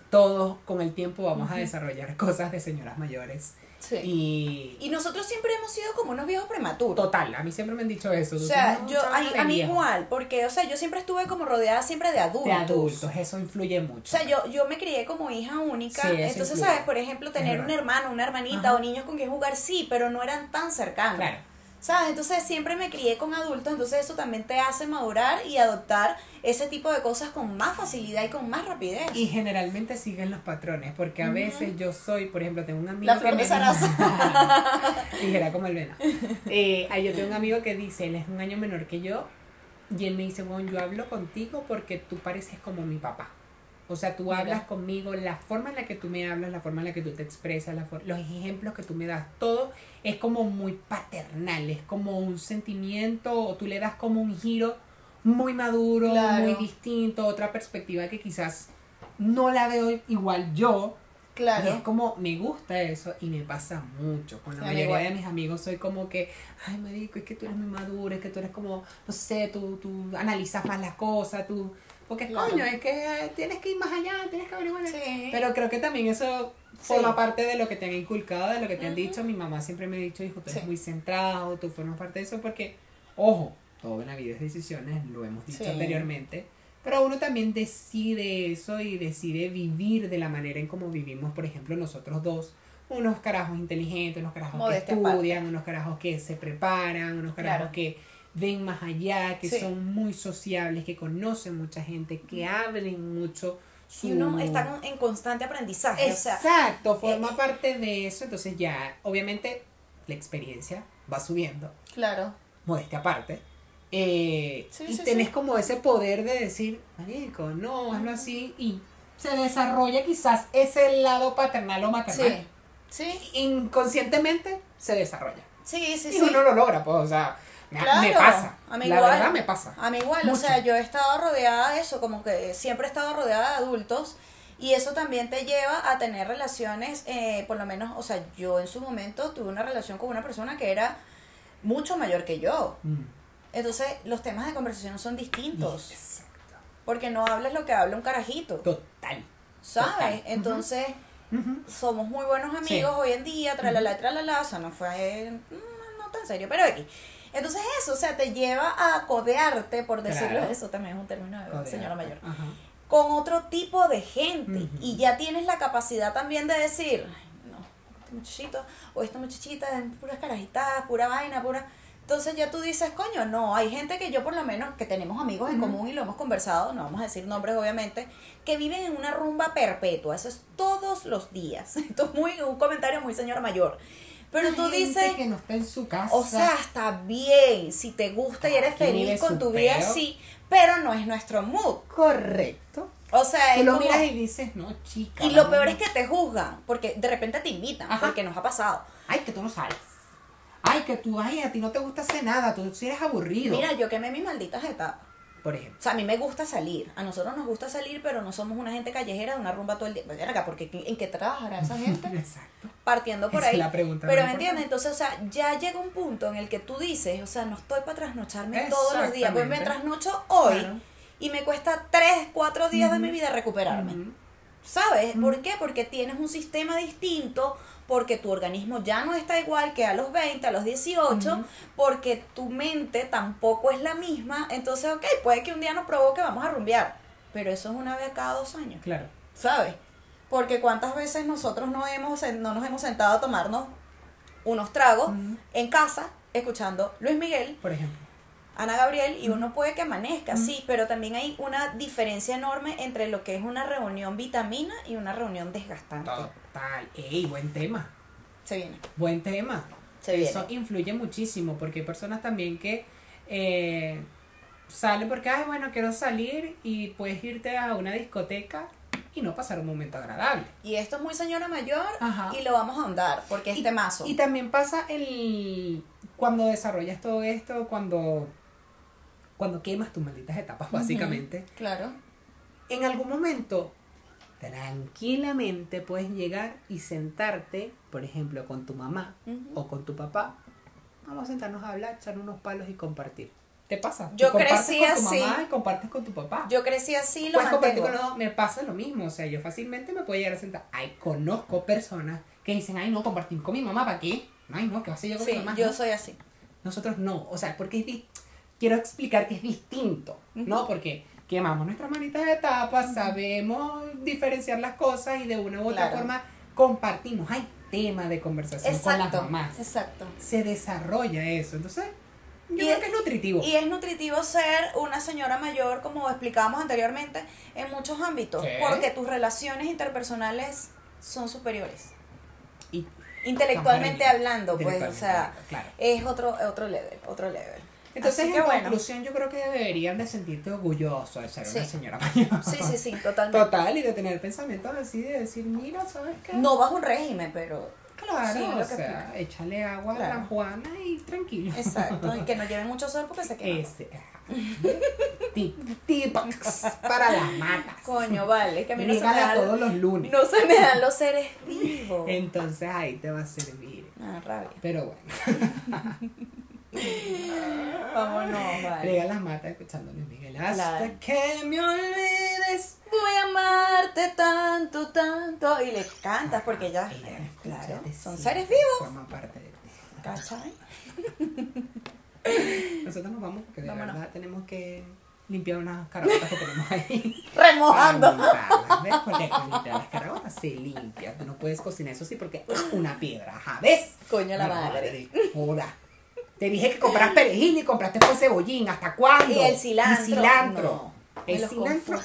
todos con el tiempo vamos a desarrollar cosas de señoras mayores. Sí. Y Y nosotros siempre hemos sido como unos viejos prematuros. total, a mí siempre me han dicho eso. O sea, yo, a, mí igual, porque, o sea, yo siempre estuve como rodeada siempre de adultos. De adultos, eso influye mucho. O sea, yo, yo me crié como hija única, Sí, entonces, influye. ¿sabes? Por ejemplo, tener un hermano, una hermanita Ajá. o niños con quien jugar, sí, pero no eran tan cercanos. Claro. ¿Sabes? Entonces siempre me crié con adultos, entonces eso también te hace madurar y adoptar ese tipo de cosas con más facilidad y con más rapidez. Y generalmente siguen los patrones, porque a veces yo soy, por ejemplo, tengo un amigo La que me. Dijera como el vena. Eh, yo tengo un amigo que dice, él es un año menor que yo, y él me dice, bueno, yo hablo contigo porque tú pareces como mi papá. O sea, tú Mira. hablas conmigo, la forma en la que tú me hablas, la forma en la que tú te expresas, la los ejemplos que tú me das, todo es como muy paternal, es como un sentimiento, o tú le das como un giro muy maduro, Claro. muy distinto, otra perspectiva que quizás no la veo igual yo, y es Claro. como, me gusta eso y me pasa mucho. Con la mí mayoría igual. de mis amigos soy como que, ay, marico, es que tú eres muy maduro, es que tú eres como, no sé, tú, tú analizas más las cosas, tú... Porque, Claro. coño, es que tienes que ir más allá, tienes que averiguar. Sí. Pero creo que también eso Sí. forma parte de lo que te han inculcado, de lo que te han dicho. Mi mamá siempre me ha dicho, hijo, tú eres Sí. muy centrado, tú formas parte de eso, porque, ojo, todo en la vida es decisiones, lo hemos dicho Sí. anteriormente. Pero uno también decide eso y decide vivir de la manera en como vivimos, por ejemplo, nosotros dos. Unos carajos inteligentes, unos carajos Modestia que estudian, unos carajos que se preparan, unos carajos Claro. que ven más allá, que Sí. son muy sociables, que conocen mucha gente, que abren mucho. Y uno está con- en constante aprendizaje. O sea, Exacto, forma eh, parte de eso, entonces ya, obviamente, la experiencia va subiendo, claro. modestia aparte, eh, Sí, y sí, tenés sí. como ese poder de decir, marico, no, hazlo así, y se desarrolla quizás ese lado paternal o maternal. Sí. Sí, Inconscientemente se desarrolla. sí, sí. y sí. uno lo logra, pues, o sea, me, Claro, me pasa. a mí la igual. verdad me pasa. A mí igual, o sea, yo he estado rodeada de eso, como que siempre he estado rodeada de adultos y eso también te lleva a tener relaciones, eh, por lo menos, o sea, yo en su momento tuve una relación con una persona que era mucho mayor que yo. Mm. Entonces, los temas de conversación son distintos, Exacto. porque no hablas lo que habla un carajito, Total. ¿sabes? total. Entonces, somos muy buenos amigos Sí. hoy en día, tralala, tralala, o sea, no fue, mm, no tan serio, pero aquí. Entonces eso, o sea, te lleva a codearte, por decirlo, Claro. eso también es un término de señora mayor, Ajá. con otro tipo de gente y ya tienes la capacidad también de decir, "Ay, no, este muchachito o esta muchachita es puras carajitas, pura vaina, pura... Entonces ya tú dices, coño, no, hay gente que yo por lo menos, que tenemos amigos en común y lo hemos conversado, no vamos a decir nombres obviamente, que viven en una rumba perpetua, eso es todos los días. Esto es muy, un comentario muy señora mayor. Pero Hay tú dices, que no está en su casa. o sea, está bien, si te gusta y eres feliz con tu vida, sí, pero no es nuestro mood. correcto. O sea, Tú lo como- miras y dices, no, chica. y lo peor es que te juzgan, porque de repente te invitan, Ajá. porque nos ha pasado. Ay, que tú no sales. Ay, que tú, ay, a ti no te gusta hacer nada, tú si eres aburrido. Mira, yo quemé mis malditas etapas. Por ejemplo. O sea, a mí me gusta salir. A nosotros nos gusta salir, pero no somos una gente callejera de una rumba todo el día. Verga, porque ¿en qué trabajará esa gente? Exacto. Partiendo por es ahí. la pregunta pero me entiendes, entonces, o sea, ya llega un punto en el que tú dices, o sea, no estoy para trasnocharme todos los días. Pues me trasnocho hoy Claro. y me cuesta tres, cuatro días de mi vida recuperarme. ¿Sabes? ¿Por qué? Porque tienes un sistema distinto, porque tu organismo ya no está igual que a los 20, a los 18, Ujú. porque tu mente tampoco es la misma. Entonces, ok, puede que un día nos provoque, vamos a rumbear. Pero eso es una vez cada dos años, Claro. ¿sabes? Porque cuántas veces nosotros no, hemos, no nos hemos sentado a tomarnos unos tragos en casa, escuchando Luis Miguel, Por ejemplo. Ana Gabriel y uno puede que amanezca, sí, pero también hay una diferencia enorme entre lo que es una reunión vitamina y una reunión desgastante. Total. Ey, buen tema. Se viene. Buen tema. Se Eso viene. influye muchísimo porque hay personas también que eh, salen porque, ay, bueno, quiero salir y puedes irte a una discoteca y no pasar un momento agradable. Y esto es muy señora mayor Ajá. y lo vamos a ahondar porque es Y- temazo. Y también pasa el cuando desarrollas todo esto, cuando cuando quemas tus malditas etapas, básicamente. Claro. En algún momento, tranquilamente puedes llegar y sentarte, por ejemplo, con tu mamá o con tu papá. Vamos a sentarnos a hablar, echar unos palos y compartir. ¿Te pasa? Yo crecí con tu así. mamá y compartes con tu papá. Yo crecí así, lo compartir con los. Me pasa lo mismo. O sea, yo fácilmente me puedo llegar a sentar. Ay, conozco personas que dicen, ay, no, compartir con mi mamá, ¿para qué? Ay, no, ¿qué va a hacer yo con Sí, mi mamá? yo No. soy así. Nosotros no. O sea, porque quiero explicar que es distinto, ¿no? Porque quemamos nuestras manitas de etapas, sabemos diferenciar las cosas y de una u otra Claro. forma compartimos. Hay tema de conversación con las Exacto. mamás. Exacto. Se desarrolla eso. Entonces, yo Y creo es- que es nutritivo. Y es nutritivo ser una señora mayor, como explicábamos anteriormente, en muchos ámbitos, porque tus relaciones interpersonales son superiores. Y Intelectualmente hablando, pues, o sea, claro. es otro, otro level, otro level. Entonces, en bueno. conclusión, yo creo que deberían de sentirte orgulloso de ser una señora mayor. Sí, sí, sí, totalmente. Total, y de tener pensamientos así, de decir, mira, ¿sabes qué? No bajo un régimen, pero Claro, Sí, o sea, échale agua a Claro. la Juana y tranquilo. exacto, y que no lleven mucho sol porque se queman. Ese. Tip- Tips para las matas. Coño, vale, que a mí no se, me a dan, todos los lunes. no se me dan los seres vivos. Entonces ahí te va a servir. Ah, rabia. Pero bueno, Vámonos, vale. riega las matas escuchando Luis Miguel. Hasta Claro. que me olvides. Voy a amarte tanto, tanto. Y le cantas porque ya. Escucha, Claro, son seres vivos. Forman parte de ti. ¿Cachai? Nosotros nos vamos porque de Vámonos. verdad tenemos que limpiar unas carabotas que tenemos ahí. Remojando. ¿ves? Porque las carabotas se limpia. Tú no puedes cocinar eso sí porque es una piedra. ¿ves? Coño la madre. Joda. Te dije que compras perejil y compraste fue cebollín. ¿Hasta cuándo? Y el cilantro. Y cilantro. No, el cilantro.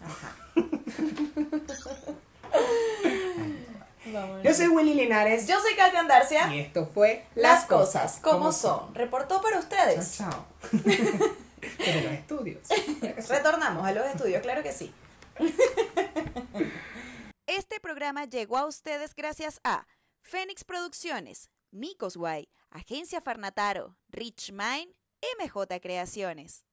Ajá. Yo soy Willy Linares. Yo soy Katia Andarcia. Y esto fue Las cosas como son. Reportó para Chao, ustedes. chao. Pero los estudios. Retornamos a los estudios, claro que sí. Este programa llegó a ustedes gracias a Fénix Producciones, Micos Guay, Agencia Farnataro, Rich Mind, MJ Creaciones.